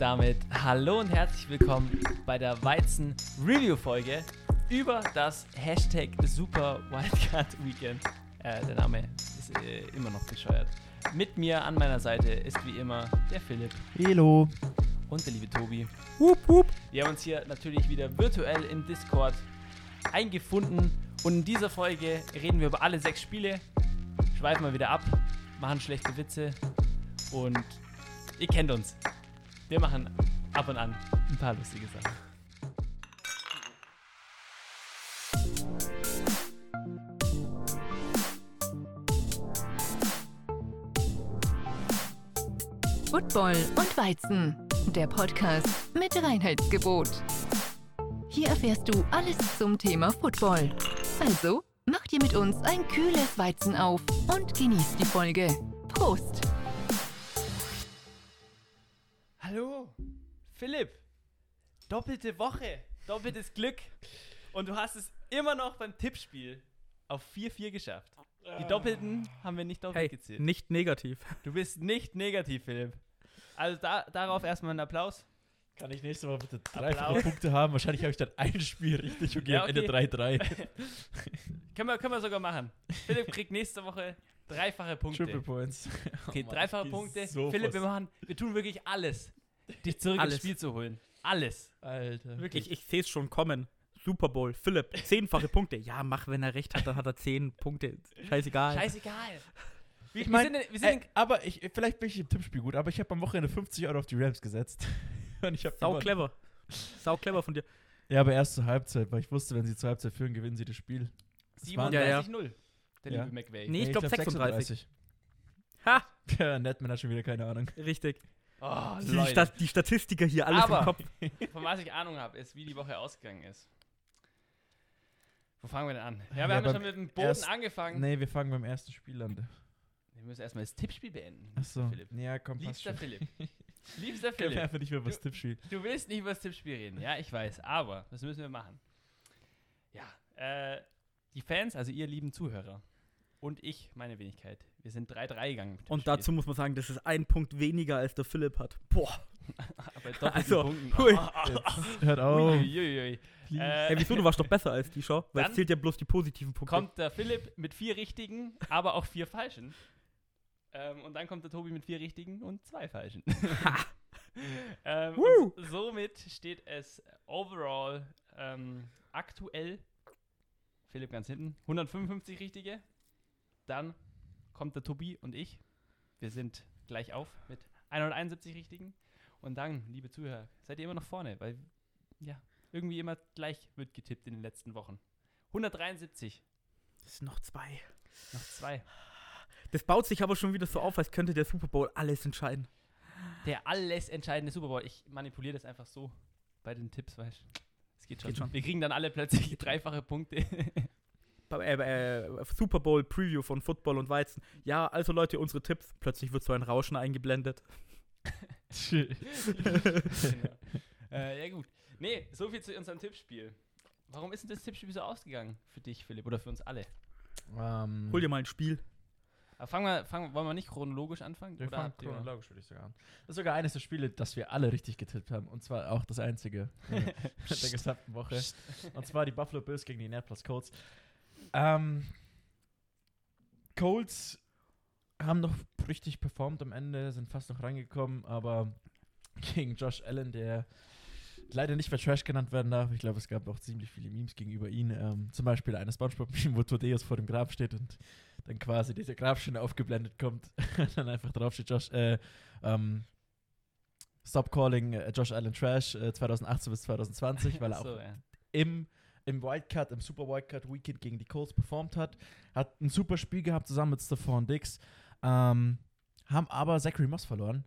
damit hallo und herzlich willkommen bei der Weizen Review Folge über das Hashtag Super Wildcard Weekend. Äh, der Name ist äh, immer noch bescheuert. Mit mir an meiner Seite ist wie immer der Philipp Hello. und der liebe Tobi. Wup, wup. Wir haben uns hier natürlich wieder virtuell im Discord eingefunden und in dieser Folge reden wir über alle sechs Spiele, schweifen mal wieder ab, machen schlechte Witze und ihr kennt uns. Wir machen ab und an ein paar lustige Sachen. Football und Weizen, der Podcast mit Reinheitsgebot. Hier erfährst du alles zum Thema Football. Also, mach dir mit uns ein kühles Weizen auf und genieß die Folge. Prost! Philipp. Doppelte Woche, doppeltes Glück. Und du hast es immer noch beim Tippspiel auf 4-4 geschafft. Die Doppelten haben wir nicht doppelt Hey, gezählt. nicht negativ. Du bist nicht negativ, Philipp. Also da, darauf erstmal einen Applaus. Kann ich nächste Woche bitte dreifache Applaus. Punkte haben? Wahrscheinlich habe ich dann ein Spiel richtig und gehe Ja, am Ende okay. 3-3. Können wir, können wir sogar machen. Philipp kriegt nächste Woche dreifache Punkte. Triple Points. Okay, Oh Mann, dreifache Punkte. so Philipp, wir machen, wir tun wirklich alles, dich zurück Alles. ins Spiel zu holen. Alles. Alter. Wirklich. Ich, ich sehe es schon kommen. Super Bowl. Philipp, zehnfache Punkte. Ja, mach, wenn er recht hat, dann hat er zehn Punkte. Scheißegal. Scheißegal. Wir, Ich mein, wir sind, wir sind Ey, aber ich, vielleicht bin ich im Tippspiel gut, aber ich habe am Wochenende 50 Euro auf die Rams gesetzt. Und ich Sau gewonnen. clever. Sau clever von dir. Ja, aber erst zur Halbzeit, weil ich wusste, wenn sie zur Halbzeit führen, gewinnen sie das Spiel. Das waren- 37-0. Ja, ja. Der Ja. liebe McVay. Nee, ich glaub, glaube 36. Ha! Ja, Netman hat schon wieder keine Ahnung. Richtig. Oh, Die. Stat die Statistiker hier, alles Aber- im Kopf. Von was ich Ahnung habe, ist, wie die Woche ausgegangen ist. Wo fangen wir denn an? Ja, Ja, wir haben ja beim schon mit dem Boden erst- angefangen. Nee, wir fangen beim ersten Spiel an. Wir müssen erstmal das Tippspiel beenden. Achso. Philipp. Ja, komm, Liebster schon. Philipp. Liebster Philipp. einfach nicht mehr über das Du- Tippspiel. Du willst nicht über das Tippspiel reden. Ja, ich weiß. Aber das müssen wir machen. Ja, äh, die Fans, also ihr lieben Zuhörer und ich, meine Wenigkeit, wir sind 3-3 gegangen. Und Tippspiel. dazu muss man sagen, das ist ein Punkt weniger, als der Philipp hat. Boah. Bei doppelten also, Punkten. hui. Jetzt hört auf. Uiuiui. Äh, Ey, wieso? Du warst doch besser als die Show, weil Dann es zählt ja bloß die positiven Punkte. kommt der Philipp mit vier richtigen, aber auch vier falschen. Ähm, und dann kommt der Tobi mit vier richtigen und zwei falschen. ähm, und somit steht es overall ähm, aktuell, Philipp ganz hinten, 155 richtige. Dann kommt der Tobi und ich. Wir sind gleich auf mit 171 richtigen. Und dann, liebe Zuhörer, seid ihr immer noch vorne, weil ja, irgendwie immer gleich wird getippt in den letzten Wochen. 173, Das sind noch zwei. noch zwei. Das baut sich aber schon wieder so auf, als könnte der Super Bowl alles entscheiden. Der alles entscheidende Super Bowl. Ich manipuliere das einfach so bei den Tipps, weißt du. Es geht schon. Geht schon. Wir kriegen dann alle plötzlich dreifache Punkte. Äh, äh, Super Bowl Preview von Football und Weizen. Ja, also Leute, unsere Tipps. Plötzlich wird so ein Rauschen eingeblendet. genau. äh, ja, gut. Nee, so viel zu unserem Tippspiel. Warum ist denn das Tippspiel so ausgegangen für dich, Philipp, oder für uns alle? Ähm, Hol dir mal ein Spiel. Aber fangen wir, fangen, wollen wir nicht chronologisch anfangen? Wir oder fangen chronologisch, würde ich sagen. Das ist sogar eines der Spiele, das wir alle richtig getippt haben. Und zwar auch das einzige äh, der gesamten Woche. Und zwar die Buffalo Bills gegen die Indianapolis Colts. Ähm, Colts haben noch richtig performt am Ende, sind fast noch reingekommen, aber gegen Josh Allen, der leider nicht mehr Trash genannt werden darf. Ich glaube, es gab auch ziemlich viele Memes gegenüber ihm. Ähm, zum Beispiel eine Spongebob-Meme, wo Todeus vor dem Grab steht und dann quasi diese Grabsteine aufgeblendet kommt. dann einfach drauf steht, Josh, äh, ähm, Stop calling äh, Josh Allen Trash äh, 2018 bis 2020, weil er auch so, ja. im, im Wildcard, im Super Wildcard Weekend gegen die Colts performt hat. Hat ein super Spiel gehabt zusammen mit Stephon Diggs. Ähm, haben aber Zachary Moss verloren,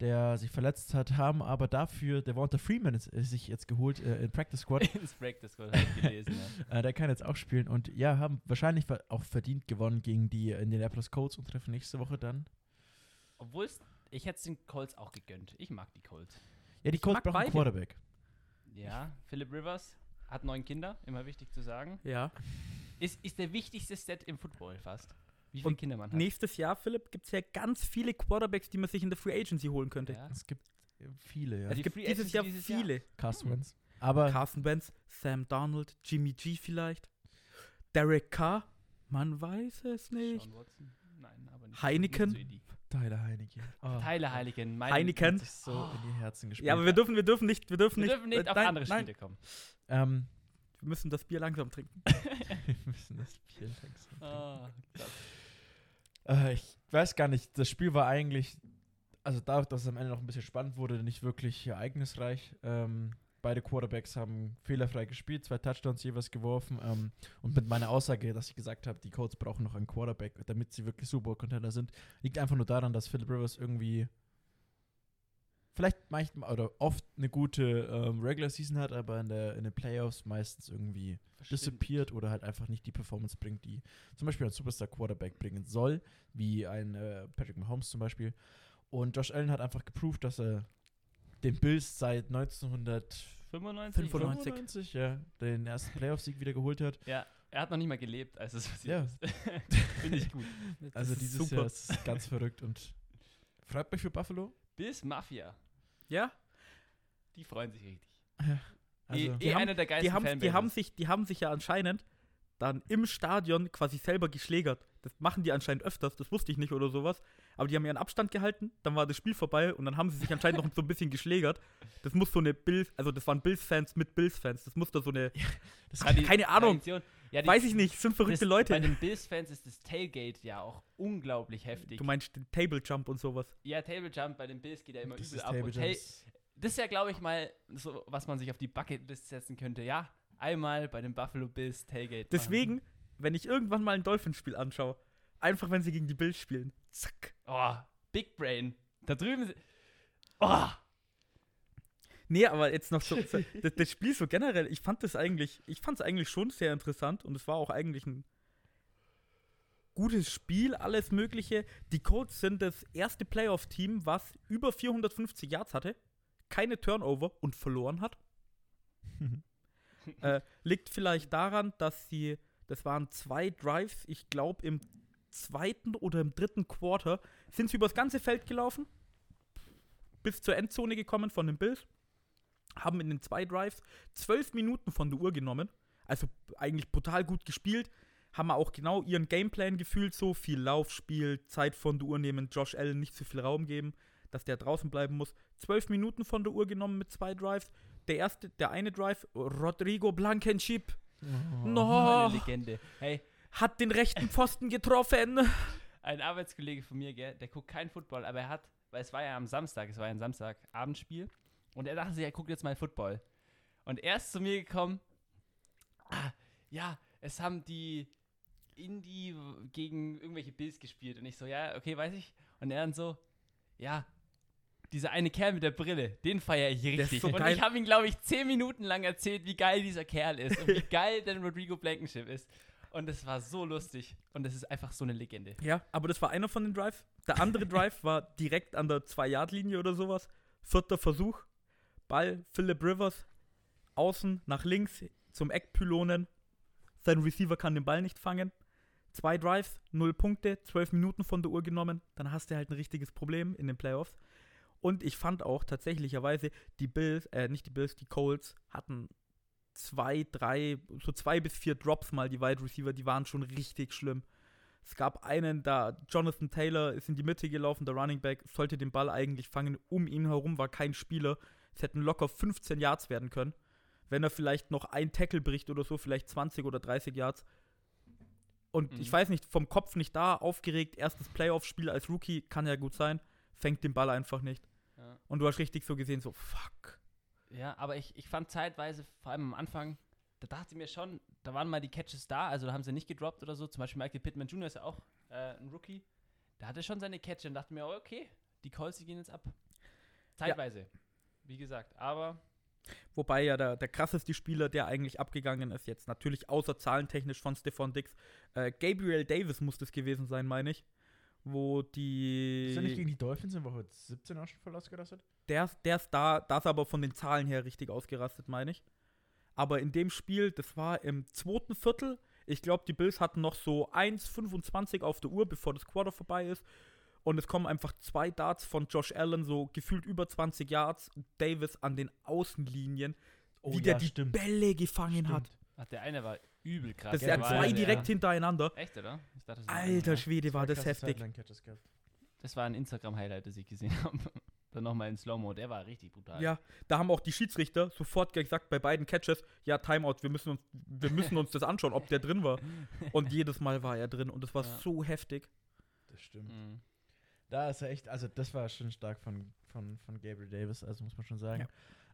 der sich verletzt hat, haben aber dafür Devonta Freeman ist, ist sich jetzt geholt äh, in Practice Squad. Ins Practice Squad habe ich gelesen. Ja. äh, der kann jetzt auch spielen und ja, haben wahrscheinlich auch verdient gewonnen gegen die Indianapolis Colts und treffen nächste Woche dann. Obwohl es, ich hätte es den Colts auch gegönnt. Ich mag die Colts. Ja, die Colts brauchen einen. Quarterback. Ja, Philip Rivers hat neun Kinder, immer wichtig zu sagen. Ja. Ist, ist der wichtigste Stat im Football fast. Wie viele Und Kinder man hat. Nächstes Jahr, Philipp, gibt es ja ganz viele Quarterbacks, die man sich in der Free Agency holen könnte. Ja. Es gibt Viele, ja. Die Es gibt Free dieses Agency Jahr dieses Jahr. viele. Carson Wentz. Aber Carson Wentz, Sam Darnold, Jimmy G vielleicht, Derek Carr, man weiß es nicht. Sean Watson? Nein, aber nicht. Heineken? Nicht so. Tyler Heineke. Oh, Tyler Heineken. Mein Heineken. hat sich so in die Herzen gespielt. Ja, aber wir dürfen, wir dürfen nicht, wir dürfen Wir nicht, dürfen nicht äh, auf nein, andere nein, Spiele kommen. ähm, wir müssen das Bier langsam trinken. wir müssen das Bier langsam Ah, Gott. Äh, ich weiß gar nicht, das Spiel war eigentlich, also dadurch, dass es am Ende noch ein bisschen spannend wurde, nicht wirklich ereignisreich. Ähm, beide Quarterbacks haben fehlerfrei gespielt, zwei Touchdowns jeweils geworfen. Ähm, und mit meiner Aussage, dass ich gesagt habe, die Colts brauchen noch einen Quarterback, damit sie wirklich Super Bowl-Contender sind, liegt einfach nur daran, dass Philip Rivers irgendwie vielleicht manchmal oder oft eine gute ähm, Regular Season hat, aber in, der, in den Playoffs meistens irgendwie disappeared oder halt einfach nicht die Performance bringt, die zum Beispiel ein Superstar Quarterback bringen soll, wie ein äh, Patrick Mahomes zum Beispiel. Und Josh Allen hat einfach geproved, dass er den Bills seit 1995 95? 95. ja, den ersten Playoff-Sieg wieder geholt hat. Ja, er hat noch nicht mal gelebt, als es passiert Ja. Finde ich gut. Also dieses super. Jahr ist ganz verrückt und freut mich für Buffalo. Bis Mafia. Ja, Die freuen sich richtig. Also, eh, die eh haben- einer der die haben, die, haben sich, die haben sich ja anscheinend dann im Stadion quasi selber geschlägert. Das machen die anscheinend öfters, das wusste ich nicht oder sowas. Aber die haben ihren Abstand gehalten, dann war das Spiel vorbei und dann haben sie sich anscheinend noch so ein bisschen geschlägert. Das muss so eine Bills, also das waren Bills-Fans mit Bills-Fans. Das muss da so eine, Ja, keine Ahnung. Ja, die, weiß ich nicht, sind verrückte das, Leute. Bei den Bills-Fans ist das Tailgate ja auch unglaublich heftig. Du meinst den Table Jump und sowas. ja, Table Jump bei den Bills geht ja immer das übel ist ab. Und hey, das ist ja, glaube ich, mal so, was man sich auf die Bucketlist setzen könnte. Ja, einmal bei den Buffalo Bills Tailgate. machen. Deswegen, wenn ich irgendwann mal ein Dolphins-Spiel anschaue, einfach wenn sie gegen die Bills spielen, zack. Oh, Big Brain. Da drüben. Oh, Nee, aber jetzt noch so, so das, das Spiel so generell, ich fand das eigentlich, ich fand es eigentlich schon sehr interessant und es war auch eigentlich ein gutes Spiel, alles Mögliche. Die Colts sind das erste Playoff-Team, was über 450 Yards hatte, keine Turnover und verloren hat. äh, liegt vielleicht daran, dass sie, das waren zwei Drives, ich glaube im zweiten oder im dritten Quarter, sind sie übers ganze Feld gelaufen, bis zur Endzone gekommen von den Bills, haben in den zwei Drives zwölf Minuten von der Uhr genommen, also eigentlich brutal gut gespielt, haben auch genau ihren Gameplan gefühlt, so viel Laufspiel, Zeit von der Uhr nehmen, Josh Allen nicht zu viel Raum geben, dass der draußen bleiben muss. Zwölf Minuten von der Uhr genommen mit zwei Drives. Der erste, der eine Drive, Rodrigo Blankenship, Oh. no, eine Legende. Hey, hat den rechten Pfosten getroffen. ein Arbeitskollege von mir, gell, der guckt kein Football, aber er hat, weil es war ja am Samstag, es war ja ein Samstagabendspiel, und er dachte sich, er guckt jetzt mal Football. Und er ist zu mir gekommen, ah, ja, es haben die Indie gegen irgendwelche Bills gespielt. Und ich so, ja, okay, weiß ich. Und er dann so, ja, dieser eine Kerl mit der Brille, den feiere ich richtig. so und geil. ich habe ihm, glaube ich, zehn Minuten lang erzählt, wie geil dieser Kerl ist und wie geil denn Rodrigo Blankenship ist. Und es war so lustig. Und es ist einfach so eine Legende. Ja, aber das war einer von den Drives. Der andere Drive war direkt an der 2-Yard-Linie oder sowas. Vierter Versuch. Ball, Philip Rivers, außen nach links zum Eckpylonen. Sein Receiver kann den Ball nicht fangen. Zwei Drives, null Punkte, zwölf Minuten von der Uhr genommen. Dann hast du halt ein richtiges Problem in den Playoffs. Und ich fand auch tatsächlicherweise, die Bills, äh, nicht die Bills, die Colts hatten zwei, drei, so zwei bis vier Drops mal, die Wide Receiver, die waren schon richtig schlimm. Es gab einen, da Jonathan Taylor ist in die Mitte gelaufen, der Running Back sollte den Ball eigentlich fangen. Um ihn herum war kein Spieler. Es hätten locker 15 Yards werden können. Wenn er vielleicht noch ein Tackle bricht oder so, vielleicht 20 oder 30 Yards. Und Mhm. ich weiß nicht, vom Kopf nicht da, aufgeregt, erstes Playoff-Spiel als Rookie, kann ja gut sein, fängt den Ball einfach nicht. Ja. Und du hast richtig so gesehen, so, fuck. Ja, aber ich, ich fand zeitweise, vor allem am Anfang, da dachte ich mir schon, da waren mal die Catches da, also da haben sie nicht gedroppt oder so. Zum Beispiel Michael Pittman Jr. ist ja auch äh, ein Rookie. Da hatte schon seine Catch und dachte mir, oh, okay, die Calls, die gehen jetzt ab. Zeitweise. Wie gesagt, aber Wobei ja der, der krasseste Spieler, der eigentlich abgegangen ist, jetzt natürlich außer zahlentechnisch von Stefan Dix, äh, Gabriel Davis muss das gewesen sein, meine ich. Wo die. Ist er nicht gegen die Dolphins in Woche 17 auch schon voll ausgerastet? der, der ist da, da ist aber von den Zahlen her richtig ausgerastet, meine ich. Aber in dem Spiel, das war im zweiten Viertel, ich glaube, die Bills hatten noch so 1,25 auf der Uhr, bevor das Quarter vorbei ist. und es kommen einfach zwei Darts von Josh Allen, so gefühlt über 20 Yards, Davis an den Außenlinien, Oh, wie der ja, die stimmt. Bälle gefangen hat. Stimmt. Ach, der eine war übel krass. Das sind war- zwei direkt hintereinander. Echt, oder? Ich dachte, das war Alter. Schwede, war das krasse heftig. Sideline-Catches gehabt. Das war ein Instagram-Highlight, das ich gesehen habe. Dann nochmal in Slow-Mo. Der war richtig brutal. Ja, da haben auch die Schiedsrichter sofort gesagt bei beiden Catches, ja, Timeout, wir müssen uns, wir müssen uns das anschauen, ob der drin war. Und jedes Mal war er drin und es war Ja. so heftig. Das stimmt. Mhm. Da ist er echt, also das war schon stark von, von, von Gabriel Davis, also muss man schon sagen.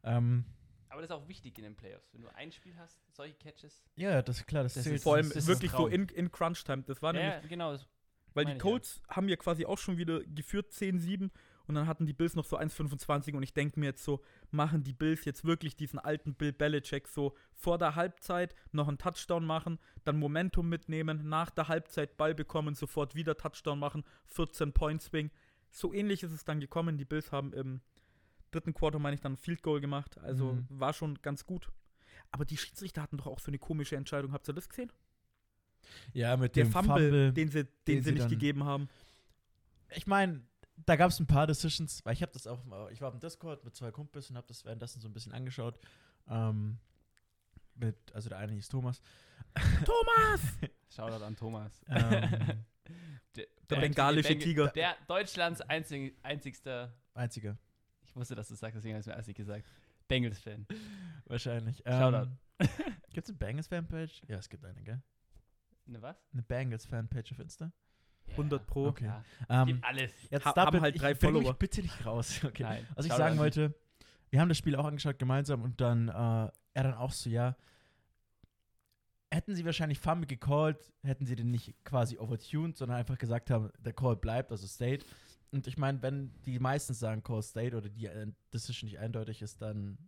Ähm, Aber das ist auch wichtig in den Playoffs. Wenn du ein Spiel hast, solche Catches. ja, das ist klar, das, Das zählt. ist- Vor allem ist wirklich so in, in Crunch-Time. Das war Ja, nämlich ja, genau. das- Weil die ich ja. Colts haben ja quasi auch schon wieder geführt 10-7 und dann hatten die Bills noch so 1,25 und ich denke mir jetzt so, machen die Bills jetzt wirklich diesen alten Bill Belichick so vor der Halbzeit noch einen Touchdown machen, dann Momentum mitnehmen, nach der Halbzeit Ball bekommen, sofort wieder Touchdown machen, 14 Point Swing. So ähnlich ist es dann gekommen. Die Bills haben im dritten Quarter, meine ich, dann ein Field Goal gemacht. Also Mhm. war schon ganz gut. Aber die Schiedsrichter hatten doch auch so eine komische Entscheidung. Habt ihr das gesehen? Ja, mit Der dem Fumble, Fumble. den sie, den den sie sie nicht gegeben haben. ich meine, da gab es ein paar Decisions, weil ich habe das auch, ich war im Discord mit zwei Kumpels und habe das währenddessen so ein bisschen angeschaut. Ähm, mit, also der eine hieß Thomas. Thomas! Shoutout an Thomas. Ähm, Der, Der bengalische Tiger. Der Deutschlands einzig, einzigster. einziger, Ich wusste, dass du es sagst, deswegen habe ich es mir erst nicht gesagt. Bengals-Fan. wahrscheinlich. Shoutout. Ähm, gibt es eine Bengals-Fanpage? Ja, es gibt eine, gell? Ne, was? Eine Bengals-Fanpage auf Insta? 100 Pro. Okay. Ja, Ähm, gibt alles. jetzt Ha- haben halt drei ich bring mich Follower. bitte nicht raus. Okay. Nein. Was ich Shoutout sagen wollte, wir haben das Spiel auch angeschaut gemeinsam und dann äh, er dann auch so, ja, hätten sie wahrscheinlich Fumble gecallt, hätten sie den nicht quasi overtuned, sondern einfach gesagt haben, der Call bleibt, also State. Und ich meine, wenn die meistens sagen Call State oder die äh, Decision nicht eindeutig ist, dann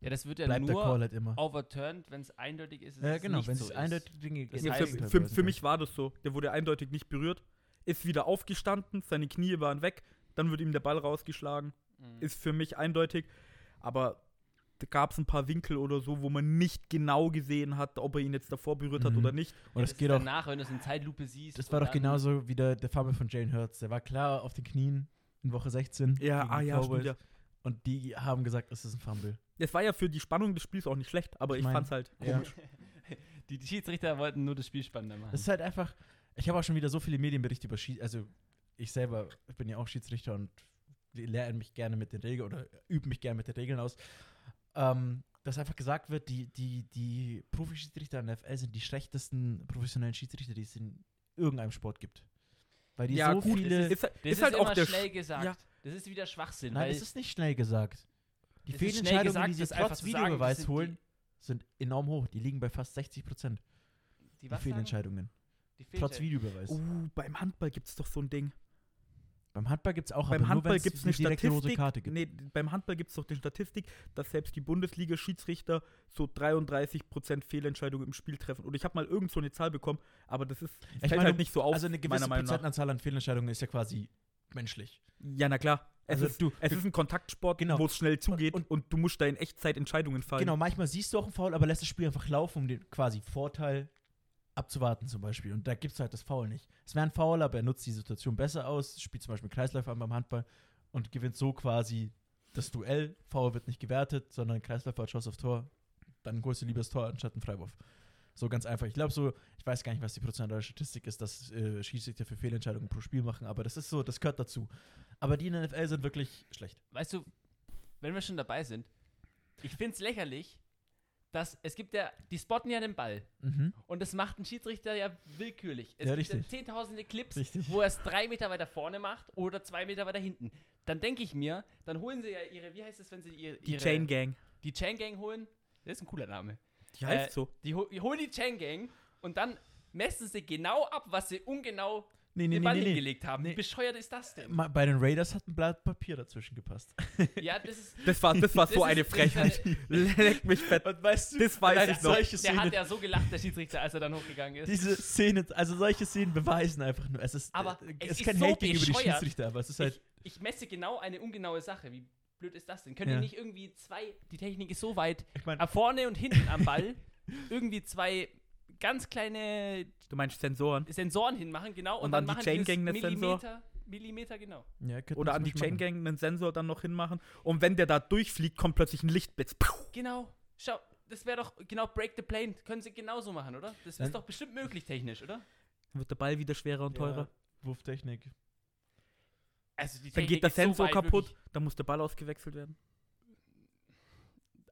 Ja, das wird ja bleibt der Call nur halt immer. overturned, wenn es eindeutig ist. Ja, es genau, nicht wenn so es ist. eindeutig Dinge Das in Ja, heißt- für, für, für mich war das so. Der wurde eindeutig nicht berührt, ist wieder aufgestanden, seine Knie waren weg, dann wird ihm der Ball rausgeschlagen. Mhm. Ist für mich eindeutig. Aber gab es ein paar Winkel oder so, wo man nicht genau gesehen hat, ob er ihn jetzt davor berührt hat Mhm. oder nicht. Und das es geht ist auch, danach, wenn du es in Zeitlupe siehst. das war doch genauso wie der, der Fumble von Jane Hurts. Der war klar auf den Knien in Woche 16. Ja, ah ja, stimmt ja. Und die haben gesagt, es ist ein Fumble. Es war ja für die Spannung des Spiels auch nicht schlecht, aber Ich ich, mein, fand's halt ja. komisch. Die, die Schiedsrichter wollten nur das Spiel spannender machen. Das ist halt einfach, ich habe auch schon wieder so viele Medienberichte über Schiedsrichter, also ich selber bin ja auch Schiedsrichter und lerne mich gerne mit den Regeln oder übe mich gerne mit den Regeln aus. Ähm, dass einfach gesagt wird, die, die, die Profi-Schiedsrichter in der FL sind die schlechtesten professionellen Schiedsrichter, die es in irgendeinem Sport gibt. Weil die Ja, so gut, viele. ist, das ist halt auch schnell Sch- gesagt. ja. Das ist wieder Schwachsinn. Nein, es ist nicht schnell gesagt. Die ist Fehlentscheidungen, gesagt, die sie trotz sagen, Videobeweis sind holen, sind enorm hoch. Die liegen bei fast 60 Prozent. die, Die sagen? Fehlentscheidungen. Die Trotz Fehlentscheidungen. Videobeweis. Uh, beim Handball gibt es doch so ein Ding. Beim Handball gibt es auch, beim aber Handball nur, wenn's gibt es eine Statistik. Karte gibt. Nee, beim Handball gibt es doch die Statistik, dass selbst die Bundesliga-Schiedsrichter so 33% Fehlentscheidungen im Spiel treffen. Und ich habe mal irgend so eine Zahl bekommen, aber das ist Ich fällt meine, halt nicht so auf, also eine gewisse. Prozentanzahl an Fehlentscheidungen ist ja quasi menschlich. Ja, na klar. Es, Also ist, du- es ist ein Kontaktsport, Genau. wo es schnell zugeht und- und, du musst da in Echtzeit Entscheidungen fallen. Genau, manchmal siehst du auch einen Foul, aber lässt das Spiel einfach laufen, um den quasi Vorteil abzuwarten zum Beispiel. Und da gibt es halt das Foul nicht. Es wäre ein Foul, aber er nutzt die Situation besser aus, spielt zum Beispiel Kreisläufer an beim Handball und gewinnt so quasi das Duell. Foul wird nicht gewertet, sondern Kreisläufer hat Schuss auf Tor. Dann holst du lieber das Tor anstatt einen Freiwurf. So ganz einfach. Ich glaube so, ich weiß gar nicht, was die prozentuale Statistik ist, dass äh, Schiedsrichter für Fehlentscheidungen pro Spiel machen, aber das ist so, das gehört dazu. Aber die in der NFL sind wirklich schlecht. Weißt du, wenn wir schon dabei sind, ich finde es lächerlich, dass es gibt ja, die spotten ja den Ball. Mhm. Und das macht ein Schiedsrichter ja willkürlich. Es Ja, gibt richtig. zehntausende Clips, Richtig. wo er es drei Meter weiter vorne macht oder zwei Meter weiter hinten. Dann denke ich mir, dann holen sie ja ihre, wie heißt es, wenn sie ihre, Die ihre Chain Gang. die Chain Gang holen. Das ist ein cooler Name. Die heißt Äh, so. Die, die holen die Chain Gang und dann messen sie genau ab, was sie ungenau Nee, nee, den nee, Ball nee, nee. hingelegt haben. Nee. Wie bescheuert ist das denn? Bei den Raiders hat ein Blatt Papier dazwischen gepasst. ja, das ist. Das war, das war das so ist- eine Frechheit. Leck mich fett. Und weißt du, Das weiß ich noch. solche Der hat ja so gelacht, der Schiedsrichter, als er dann hochgegangen ist. diese Szenen, also solche Szenen beweisen einfach nur. Es ist, Aber äh, es es ist kein so Hate gegenüber die. Schiedsrichter, aber es ist halt. ich, ich messe genau eine ungenaue Sache. Wie blöd ist das denn? Können Ja. die nicht irgendwie zwei, die Technik ist so weit, Ich meine, äh, vorne und hinten am Ball, irgendwie zwei ganz kleine Du meinst Sensoren? Sensoren hinmachen, genau, und, Und dann, dann die machen Chain Gang nicht Sensor? Millimeter, Millimeter genau. Ja, Oder an die Chain Gang einen Sensor dann noch hinmachen. Und wenn der da durchfliegt, kommt plötzlich ein Lichtblitz. Genau. Schau, das wäre doch genau Break the Plane. Können sie genauso machen, oder? Das ist doch bestimmt möglich technisch, oder? Dann wird der Ball wieder schwerer und teurer. Ja, Wurftechnik. Also die Dann geht der so Sensor weit kaputt. Dann muss der Ball ausgewechselt werden.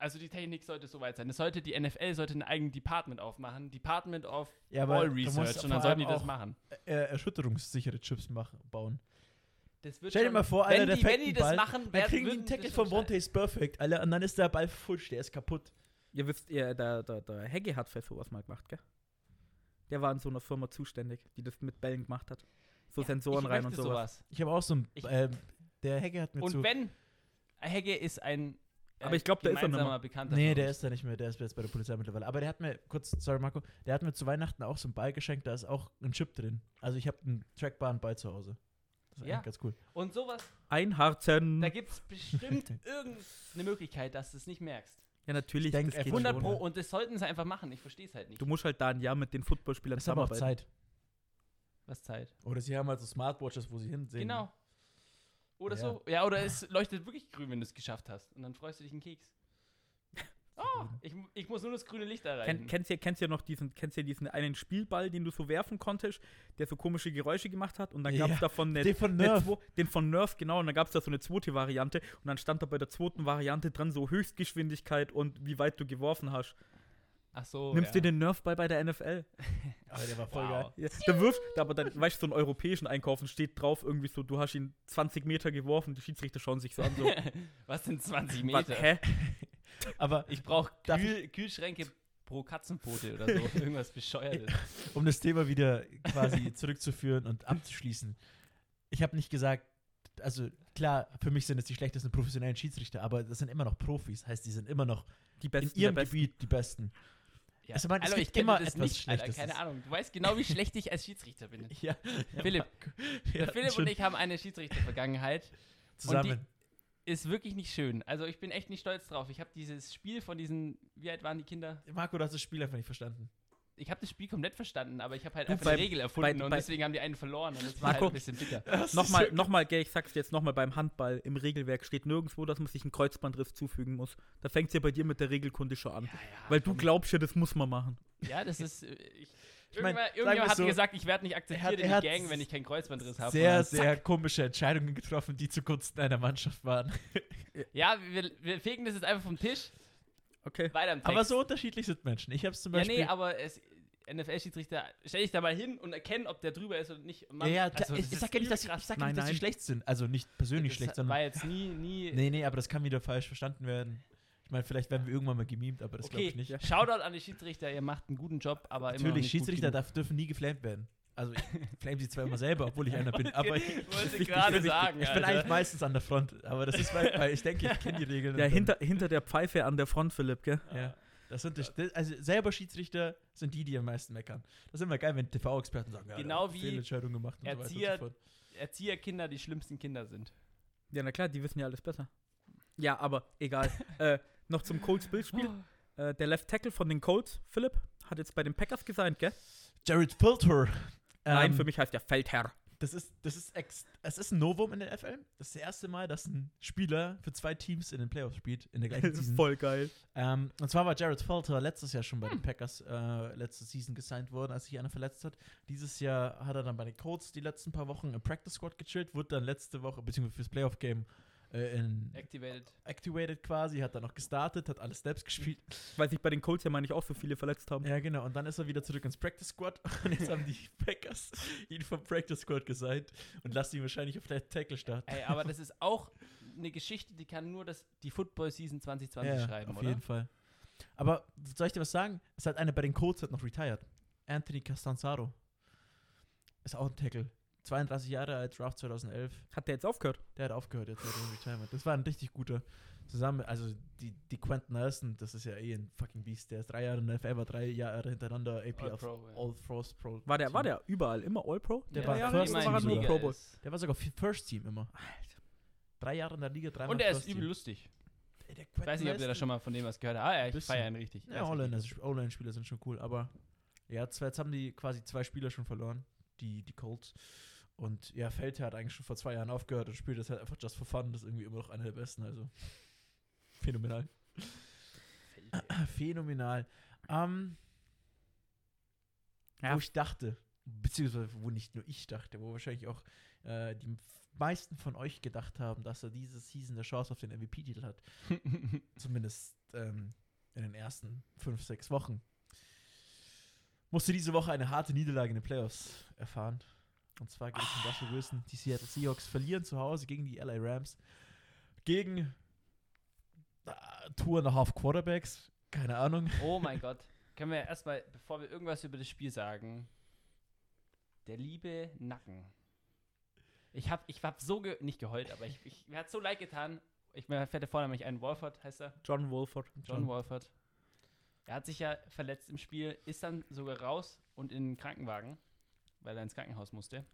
Also die Technik sollte so weit sein. Das sollte die NFL sollte ein eigenes Department aufmachen. Department of Ja, Ball Research. Und dann sollten die das machen. Äh, erschütterungssichere Chips machen, bauen. Das wird Stell dir mal vor, wenn Alter, die, der wenn die fängt das Ball, machen, Dann kriegen die einen Tackle von Vontaze Perfect, Alter, und dann ist der Ball futsch, der ist kaputt. Ihr wisst, ihr, der, der, der Hegge hat für sowas mal gemacht, gell? Der war in so einer Firma zuständig, die das mit Bällen gemacht hat. So Ja, Sensoren rein und möchte sowas. Ich habe auch so ein, ähm, der Hecke hat mir Und zu... wenn Hegge ist ein äh, Aber ich glaub, der ist er mehr. Bekannter. Nee, der ist da nicht mehr, der ist jetzt bei der Polizei mittlerweile. Aber der hat mir, kurz, sorry Marco, der hat mir zu Weihnachten auch so einen Ball geschenkt, da ist auch ein Chip drin. Also ich habe einen trackbaren Ball zu Hause. Das ist Ja. eigentlich ganz cool. Und sowas, Ein Harzen. da gibt es bestimmt irgendeine Möglichkeit, dass du es nicht merkst. Ja, natürlich. Ich denk, das er geht 100 schon. Pro und das sollten sie einfach machen. Ich verstehe es halt nicht. Du musst halt da ein Jahr mit den Footballspielern Das ist aber auch zusammenarbeiten. Zeit. Was Zeit. Oder sie haben halt so Smartwatches, wo sie hinsehen. Genau. Oder Ja. so. Ja, oder es leuchtet wirklich grün, wenn du es geschafft hast. Und dann freust du dich einen Keks. Oh, ich, ich muss nur das grüne Licht erreichen. Kenn, kennst, du, kennst du ja noch diesen, kennst du ja diesen einen Spielball, den du so werfen konntest, der so komische Geräusche gemacht hat? Und dann gab es Ja, davon eine, Den von eine Nerf. Zwo- den von Nerf, genau. Und dann gab es da so eine zweite Variante. Und dann stand da bei der zweiten Variante dran so Höchstgeschwindigkeit und wie weit du geworfen hast. Ach so. Nimmst ja. du den Nerfball bei der NFL? Aber der war voll Wow. geil. Ja, da wirft, aber dann, weißt du, so einen europäischen Einkaufen steht drauf, irgendwie so, du hast ihn 20 Meter geworfen, die Schiedsrichter schauen sich so an, so, Was sind 20 was, Meter? hä? Aber Ich brauche Kühl, Kühlschränke pro Katzenpfote oder so. Irgendwas Bescheuertes. um das Thema wieder quasi zurückzuführen und abzuschließen. Ich habe nicht gesagt, also klar, für mich sind es die schlechtesten professionellen Schiedsrichter, aber das sind immer noch Profis, heißt, die sind immer noch Die in besten ihrem der Besten. Gebiet die Besten. Ja. Also, man, es Hallo, ich kenne immer das etwas nicht, Alter, Schlechtes. keine Ahnung. Du weißt genau, wie schlecht ich als Schiedsrichter bin. Ja, Philipp, ja, Philipp und ich haben eine Schiedsrichtervergangenheit. zusammen. Ist wirklich nicht schön. Also ich bin echt nicht stolz drauf. Ich habe dieses Spiel von diesen, wie alt waren die Kinder? Marco, du hast das Spiel einfach nicht verstanden. Ich habe das Spiel komplett verstanden, aber ich habe halt Du, einfach beim- eine Regel erfunden bei- und bei- deswegen haben die einen verloren und das war Marco, halt ein bisschen bitter. Nochmal, nochmal, gell, ich sag's dir jetzt nochmal beim Handball, im Regelwerk steht nirgendwo, dass man sich einen Kreuzbandriss zufügen muss. Da fängt's ja bei dir mit der Regelkunde schon an. Ja, ja, Weil du komm. glaubst ja, das muss man machen. Ja, das ist. äh, Ich, Ich mein, irgendjemand hat so, gesagt, ich werde nicht akzeptiert er in die Gang, wenn ich keinen Kreuzbandriss habe. Sehr, sehr komische Entscheidungen getroffen, die zugunsten einer Mannschaft waren. Ja, wir, wir fegen das jetzt einfach vom Tisch. Okay. Weiter im Text. Aber so unterschiedlich sind Menschen. Ich habe es zum Ja, Beispiel. nee, aber es, NFL-Schiedsrichter, stell dich da mal hin und erkennen, ob der drüber ist oder nicht. ja, ja, klar, also, ich, das ich ist sag ja nicht, dass, ich, ich sag ja Nein, nicht, dass sie schlecht sind. Also nicht persönlich das schlecht, sondern. war jetzt nie, nie. Nee, nee, aber das kann wieder falsch verstanden werden. Ich meine, vielleicht werden wir irgendwann mal gemimt, aber das glaube okay, ich nicht. Shoutout an die Schiedsrichter, ihr macht einen guten Job, aber immer noch Natürlich, nicht gut Schiedsrichter darf, dürfen nie geflamed werden. Also ich flame sie zwar immer selber, obwohl ich einer bin, aber ich, Wollte wichtig, gerade wichtig. sagen. ich bin Alter. eigentlich meistens an der Front. Aber das ist, weil, weil ich denke, ich kenne die Regeln. Ja, hinter, hinter der Pfeife an der Front, Philipp, gell? Ja. Das sind die, also selber Schiedsrichter sind die, die am meisten meckern. Das ist immer geil, wenn TV-Experten sagen, ja, Genau hat wie Fehlentscheidung gemacht und so weiter Erzieher- und so fort. Erzieherkinder die schlimmsten Kinder sind. Ja, na klar, die wissen ja alles besser. Ja, aber egal. äh, noch zum Colts-Bildspiel. Äh, der Left Tackle von den Colts, Philipp, hat jetzt bei den Packers gesigned, gell? Jared Filter. Nein, ähm, für mich heißt der Feldherr. Das ist, das ist, ex es ist ein Novum in der NFL. Das ist das erste Mal, dass ein Spieler für zwei Teams in den Playoffs spielt, in der gleichen Das ist Season. voll geil. Ähm, und zwar war Jared Felter letztes Jahr schon bei Hm. den Packers äh, letzte Season gesigned worden, als sich einer verletzt hat. Dieses Jahr hat er dann bei den Colts die letzten paar Wochen im Practice Squad gechillt, wurde dann letzte Woche, beziehungsweise fürs Playoff-Game äh, in Activated. activated quasi, hat dann noch gestartet, hat alle Steps gespielt. Weil sich bei den Colts ja, meine ich, auch so viele verletzt haben. Ja, genau. Und dann ist er wieder zurück ins Practice Squad. Und jetzt haben die Packers ihn vom Practice Squad gesigned und lassen ihn wahrscheinlich auf der Tackle starten. Ey, aber das ist auch eine Geschichte, die kann nur das, die Football-Season 2020 schreiben, auf oder? jeden Fall. Aber soll ich dir was sagen? Es hat einer bei den Colts hat noch retired. Anthony Castanzaro. Ist auch ein Tackle. 32 Jahre alt, Draft 2011. Hat der jetzt aufgehört? Der hat aufgehört jetzt mit dem Retirement. Das war ein richtig guter zusammen. Also die, die Quentin Nelson, das ist ja eh ein fucking Beast. Der ist drei Jahre in der war drei Jahre hintereinander AP All Pro, ja. All Pros Pro. War der, war der überall immer All-Pro? Der Ja, war ja, First immer Team. Liga Pro Bowl. Der war sogar First Team immer. Drei Jahre in der Liga, dreimal Und er ist übel lustig. Der Ich weiß nicht, ob ihr da schon mal von dem was gehört habt. Ah ja, ich feiere ihn richtig. Ja, Online-Spieler sind schon cool, aber ja, jetzt haben die quasi zwei Spieler schon verloren, die, die Colts. Und ja, Feldherr hat eigentlich schon vor zwei Jahren aufgehört und spielt das halt einfach just for fun. Das ist irgendwie immer noch einer der besten. Also phänomenal. phänomenal. Ähm, Ja. Wo ich dachte, beziehungsweise wo nicht nur ich dachte, wo wahrscheinlich auch äh, die meisten von euch gedacht haben, dass er diese Season eine Chance auf den MVP-Titel hat. Zumindest ähm, in den ersten fünf, sechs Wochen. Musste diese Woche eine harte Niederlage in den Playoffs erfahren. Und zwar gegen den Russell Wilson. Die Seattle Seahawks verlieren zu Hause gegen die LA Rams. Gegen äh, Two and a Half Quarterbacks. Keine Ahnung. oh mein Gott. Können wir erstmal, bevor wir irgendwas über das Spiel sagen, der liebe Nacken. Ich hab, ich hab so, ge nicht geheult, aber ich, ich, mir hat so leid getan. Ich mir fährt vorne nämlich einen Wolford, heißt er. John Wolford. John Wolford. Er hat sich ja verletzt im Spiel, ist dann sogar raus und in den Krankenwagen, weil er ins Krankenhaus musste.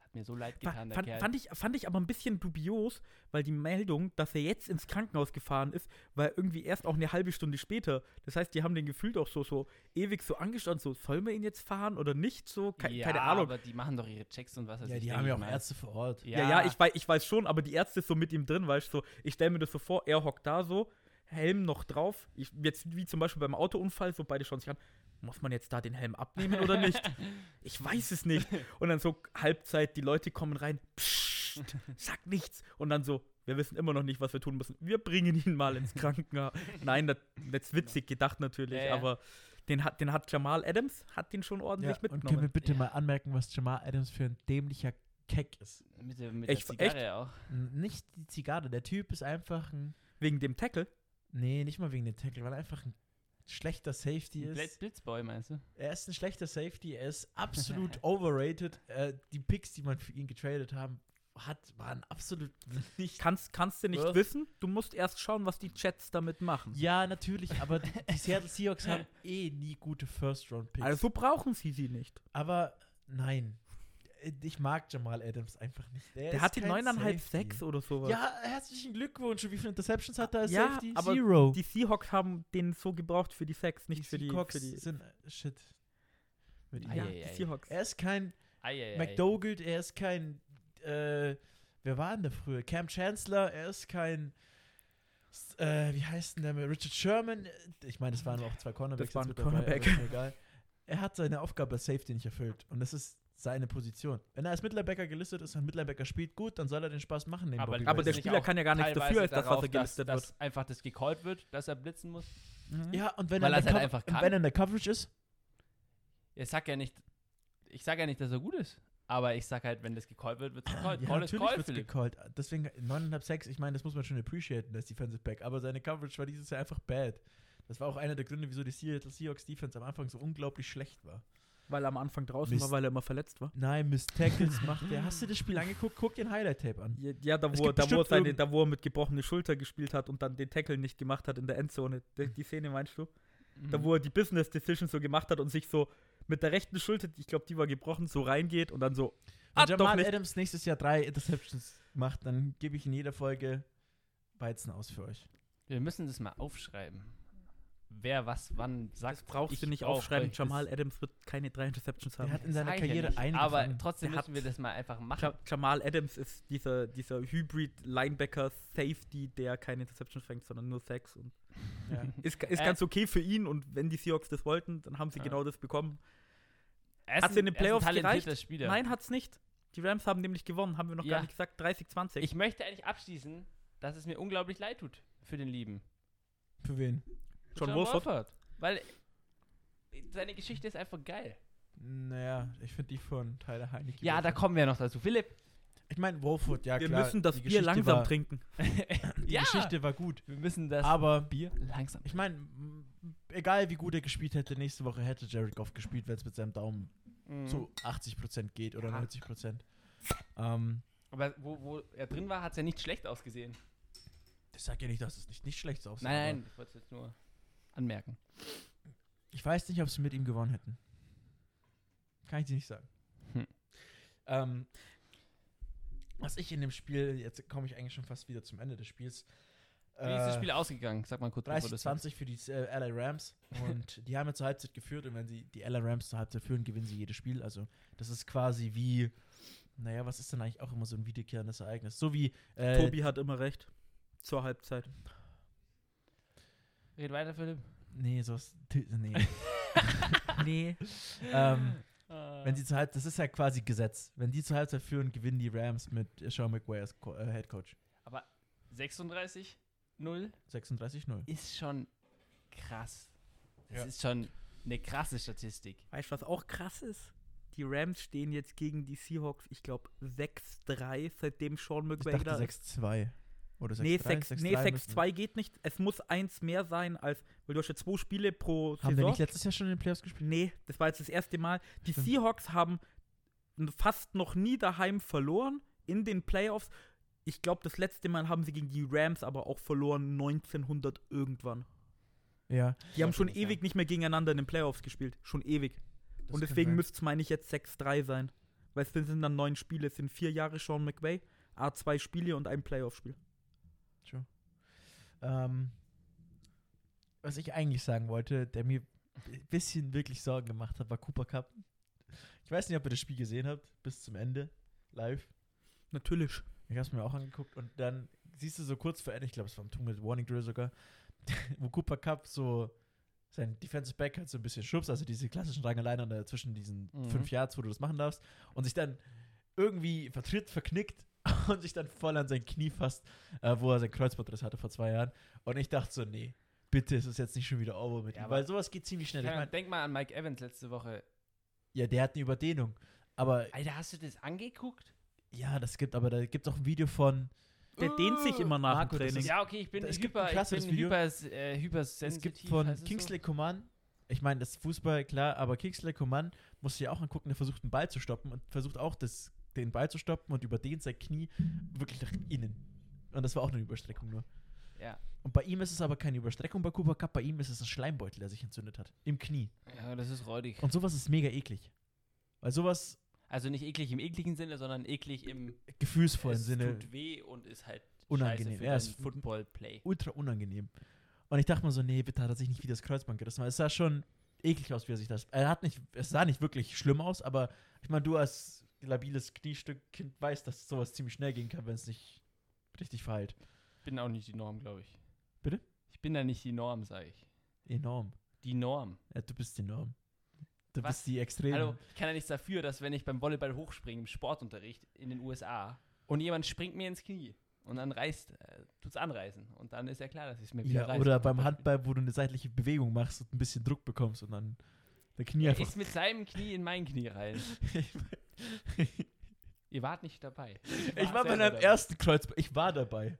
Hat mir so leid getan, der Fand, Kerl. fand, ich, fand ich aber ein bisschen dubios, weil die Meldung, dass er jetzt ins Krankenhaus gefahren ist, war irgendwie erst auch eine halbe Stunde später. Das heißt, die haben den gefühlt auch so, so ewig so angestanden, so, sollen wir ihn jetzt fahren oder nicht? So, Ke ja, keine Ahnung. aber die machen doch ihre Checks und was weiß Ja, ich, die denk haben ja auch mal. Ärzte vor Ort. Ja, ja, ich, weiß, ich weiß schon, aber die Ärzte ist so mit ihm drin, weißt du, so, ich stelle mir das so vor, er hockt da so, Helm noch drauf, ich, jetzt wie zum Beispiel beim Autounfall, so beide schauen sich an, muss man jetzt da den Helm abnehmen oder nicht? Ich weiß es nicht. Und dann so Halbzeit, die Leute kommen rein, psst, sag nichts. Und dann so, wir wissen immer noch nicht, was wir tun müssen. Wir bringen ihn mal ins Krankenhaus. Nein, das, das ist witzig gedacht natürlich, Ja, ja. aber den hat, den hat Jamal Adams, hat den schon Ja, ordentlich und können wir mitgenommen. bitte Ja. mal anmerken, was Jamal Adams für ein dämlicher Keck ist? Mit, der- mit Echt- der Zigarre auch. N- Nicht die Zigarre, der Typ ist einfach ein. Wegen dem Tackle. Nee, nicht mal wegen dem Tackle, weil er einfach ein schlechter Safety Blitz, ist. Blitzboy, meinst du? Er ist ein schlechter Safety, er ist absolut overrated. Äh, die Picks, die man für ihn getradet haben, hat, waren absolut nicht. Kannst, kannst du nicht Was? wissen, du musst erst schauen, was die Chats damit machen. Ja, natürlich, aber die, die Seattle Seahawks haben eh nie gute First-Round-Picks. Also brauchen sie sie nicht. aber nein, ich mag Jamal Adams einfach nicht. Der ist hat die kein 9,5, Safety. 6 oder sowas. Ja, herzlichen Glückwunsch. Und wie viele Interceptions hat er als Ja, Safety? aber Zero. Die Seahawks haben den so gebraucht für die Sacks, nicht für die. Seahawks Für die sind äh, shit. Mit ja, die Seahawks. Er ist kein. McDougald, er ist kein äh, wer war denn der früher? Cam Chancellor, er ist kein äh, wie heißt denn der mit Richard Sherman? Ich meine, das waren auch zwei Cornerbacks. Das war jetzt ein mit dabei, Cornerback. aber ist mir egal. Er hat seine Aufgabe als Safety nicht erfüllt und das ist seine Position. Wenn er als Mittlerbacker gelistet ist und Mittlerbacker spielt gut, dann soll er den Spaß machen. neben Aber, Aber der nicht Spieler kann ja gar nichts teilweise dafür, als das, was er gelistet dass, wird. dass einfach das gecallt wird, dass er blitzen muss. Mhm. ja, und wenn Weil er, in es der halt einfach und kann. wenn er in der Coverage ist, Ich sag ja nicht, ich sag ja nicht, dass er gut ist. Aber ich sag halt, wenn das gecallt wird, wird es gecallt. Ja, Call natürlich wird's Philipp. gecallt. Deswegen 9,5 6, ich meine, das muss man schon appreciaten, das Defensive Back. Aber seine Coverage war dieses Jahr einfach bad. Das war auch einer der Gründe, wieso die Seattle Seahawks Defense am Anfang so unglaublich schlecht war. Weil er am Anfang draußen Mist. war, weil er immer verletzt war. Nein, Miss Tackles macht der. Hast du das Spiel angeguckt? Guck dir ein Highlight-Tape an. Ja, Ja, da wo, er- da, wo er seine, da wo er mit gebrochener Schulter gespielt hat und dann den Tackle nicht gemacht hat in der Endzone. Die, die Szene meinst du? Da Mhm. wo er die Business Decision so gemacht hat und sich so mit der rechten Schulter, ich glaube, die war gebrochen, so reingeht und dann so. Wenn doch Jamal. Adams nächstes Jahr drei Interceptions macht, dann gebe ich in jeder Folge Weizen aus für euch. Wir müssen das mal aufschreiben. Wer was wann sagt. Das brauchst Ich du nicht aufschreiben. Jamal Adams wird keine drei Interceptions haben. Er hat in seiner Karriere nicht. eine Aber trotzdem Der müssen hat- wir das mal einfach machen. Ja, Jamal Adams ist dieser, dieser Hybrid-Linebacker-Safety, der keine Interceptions fängt, sondern nur Sacks. Und Ja. ist ist Äh, ganz okay für ihn und wenn die Seahawks das wollten, dann haben sie Ja. genau das bekommen. Er ist Hat's in den Playoffs gereicht? Spieler. Nein, hat's nicht. Die Rams haben nämlich gewonnen, haben wir noch Ja. gar nicht gesagt. 30-20. Ich möchte eigentlich abschließen, dass es mir unglaublich leid tut für den Lieben. Für wen? John Wolford? Weil seine Geschichte ist einfach geil. Naja, ich finde die von Tyler Heineke. Ja, da kommen wir noch dazu. Philipp. Ich meine, Wolford, ja wir klar. müssen das Bier Geschichte langsam war, trinken. Die ja, Geschichte war gut. wir müssen das Aber Bier langsam. ich meine, egal wie gut er gespielt hätte, nächste Woche hätte Jared Goff gespielt, wenn es mit seinem Daumen Mhm. zu 80% geht oder Ja. 90%. Ähm, Aber wo, wo er drin war, hat es ja nicht schlecht ausgesehen. das sagt ja nicht, dass es nicht, nicht schlecht aussieht. Nein, nein, ich wollte es jetzt nur anmerken. Ich weiß nicht, ob sie mit ihm gewonnen hätten. Kann ich dir nicht sagen. Hm. Ähm, was ich in dem Spiel, jetzt komme ich eigentlich schon fast wieder zum Ende des Spiels. Wie ist das äh, Spiel ausgegangen? Sag mal kurz. bevor du das 30-20 für die äh, LA Rams und die haben ja zur Halbzeit geführt und wenn sie die LA Rams zur Halbzeit führen, gewinnen sie jedes Spiel. Also das ist quasi wie naja, was ist denn eigentlich auch immer so ein wiederkehrendes Ereignis? So wie äh, Tobi hat immer recht. Zur Halbzeit. Red weiter, Philipp. Nee, sowas. t- Nee. nee. ähm, Ah. wenn sie zur Halbzeit, das ist ja quasi Gesetz. Wenn die zur Halbzeit führen, gewinnen die Rams mit Sean McVay als Co äh, Head Coach. 36-0 36-0. ist schon krass. Das Ja. ist schon eine krasse Statistik. Weißt du, was auch krass ist? Die Rams stehen jetzt gegen die Seahawks, ich glaube 6-3, seitdem Sean Ich McVay dachte da ist. 6-2. Oder 6-3. Nee, 6 nee, 6-3 müssen- 6-2 geht nicht. Es muss eins mehr sein als, weil du hast ja zwei Spiele pro Haben wir Saison. nicht letztes Jahr schon in den Playoffs gespielt? Nee, das war jetzt das erste Mal. Die Stimmt. Seahawks haben fast noch nie daheim verloren in den Playoffs. Ich glaube, das letzte Mal haben sie gegen die Rams aber auch verloren, 1900 irgendwann. Ja. Die haben schon ewig nicht mehr gegeneinander in den Playoffs gespielt. Schon ewig. das Und deswegen sein. müsste es, meine ich, jetzt 6-3 sein. Weil es sind dann neun Spiele. Es sind vier Jahre Sean McVay, A2 Spiele und ein Playoff-Spiel. True. Ähm, was ich eigentlich sagen wollte, der mir ein bisschen wirklich Sorgen gemacht hat, war Cooper Cup. Ich weiß nicht, ob ihr das Spiel gesehen habt, bis zum Ende, live. Natürlich. Ich habe es mir auch angeguckt und dann siehst du so kurz vor Ende, ich glaube, es war im Two Minute Warning Drill sogar, wo Cooper Cup so sein Defensive Back hat so ein bisschen Schubs, also diese klassischen Rangeleien an der- zwischen diesen Mhm. fünf Yards, wo du das machen darfst, und sich dann irgendwie vertritt, verknickt und sich dann voll an sein Knie fasst, äh, wo er sein Kreuzbandriss hatte vor zwei Jahren. Und ich dachte so, nee, bitte ist es jetzt nicht schon wieder over mit Ja, ihm, weil sowas geht ziemlich schnell. Ich mein, denk mal an Mike Evans letzte Woche. ja, der hat eine Überdehnung. Aber Alter, hast du das angeguckt? ja, das gibt, aber da gibt es auch ein Video von, Der dehnt sich immer nach Marco, dem Training. ist- Ja, okay, ich bin Es gibt hyper, ein ich bin Video. hyper, äh, hypersensitiv. Es gibt von Kingsley Coman, ich meine, das ist Fußball, klar, aber Kingsley Coman muss sich ja auch angucken, der versucht, einen Ball zu stoppen und versucht auch, das, den Ball zu stoppen und überdehnt sein Knie wirklich nach innen. Und das war auch eine Überstreckung nur. Ja. Und bei ihm ist es aber keine Überstreckung bei Cooper Cup, bei ihm ist es ein Schleimbeutel, der sich entzündet hat. Im Knie. ja, das ist räudig. Und sowas ist mega eklig. Weil sowas Also nicht eklig im ekligen Sinne, sondern eklig im gefühlsvollen es Sinne tut weh und ist halt Unangenehm. Ja, dein es- Football-Play. ultra unangenehm. Und ich dachte mir so, nee, bitte hat er sich nicht wie das Kreuzband gerissen, weil es sah schon eklig aus, wie er sich das. Er hat nicht, es sah nicht wirklich schlimm aus, aber ich meine, du als labiles Kniestück-Kind weißt, dass sowas ziemlich schnell gehen kann, wenn es nicht richtig verheilt. bin auch nicht die Norm, glaube ich. Bitte? Ich bin da nicht die Norm, sage ich. Enorm. Die Norm. Ja, du bist die Norm. Du Was? bist die extrem. Hallo, ich kann ja nichts dafür, dass wenn ich beim Volleyball hochspringe im Sportunterricht in den USA und jemand springt mir ins Knie und dann reißt, äh, tut's anreißen und dann ist ja klar, dass ich es mir wieder Ja, reiße. oder beim Handball, wo du eine seitliche Bewegung machst und ein bisschen Druck bekommst und dann der Knie Er einfach. ist mit seinem Knie in mein Knie rein. Ihr wart nicht dabei. ich war bei dabei. ersten Kreuzband. Ich war dabei.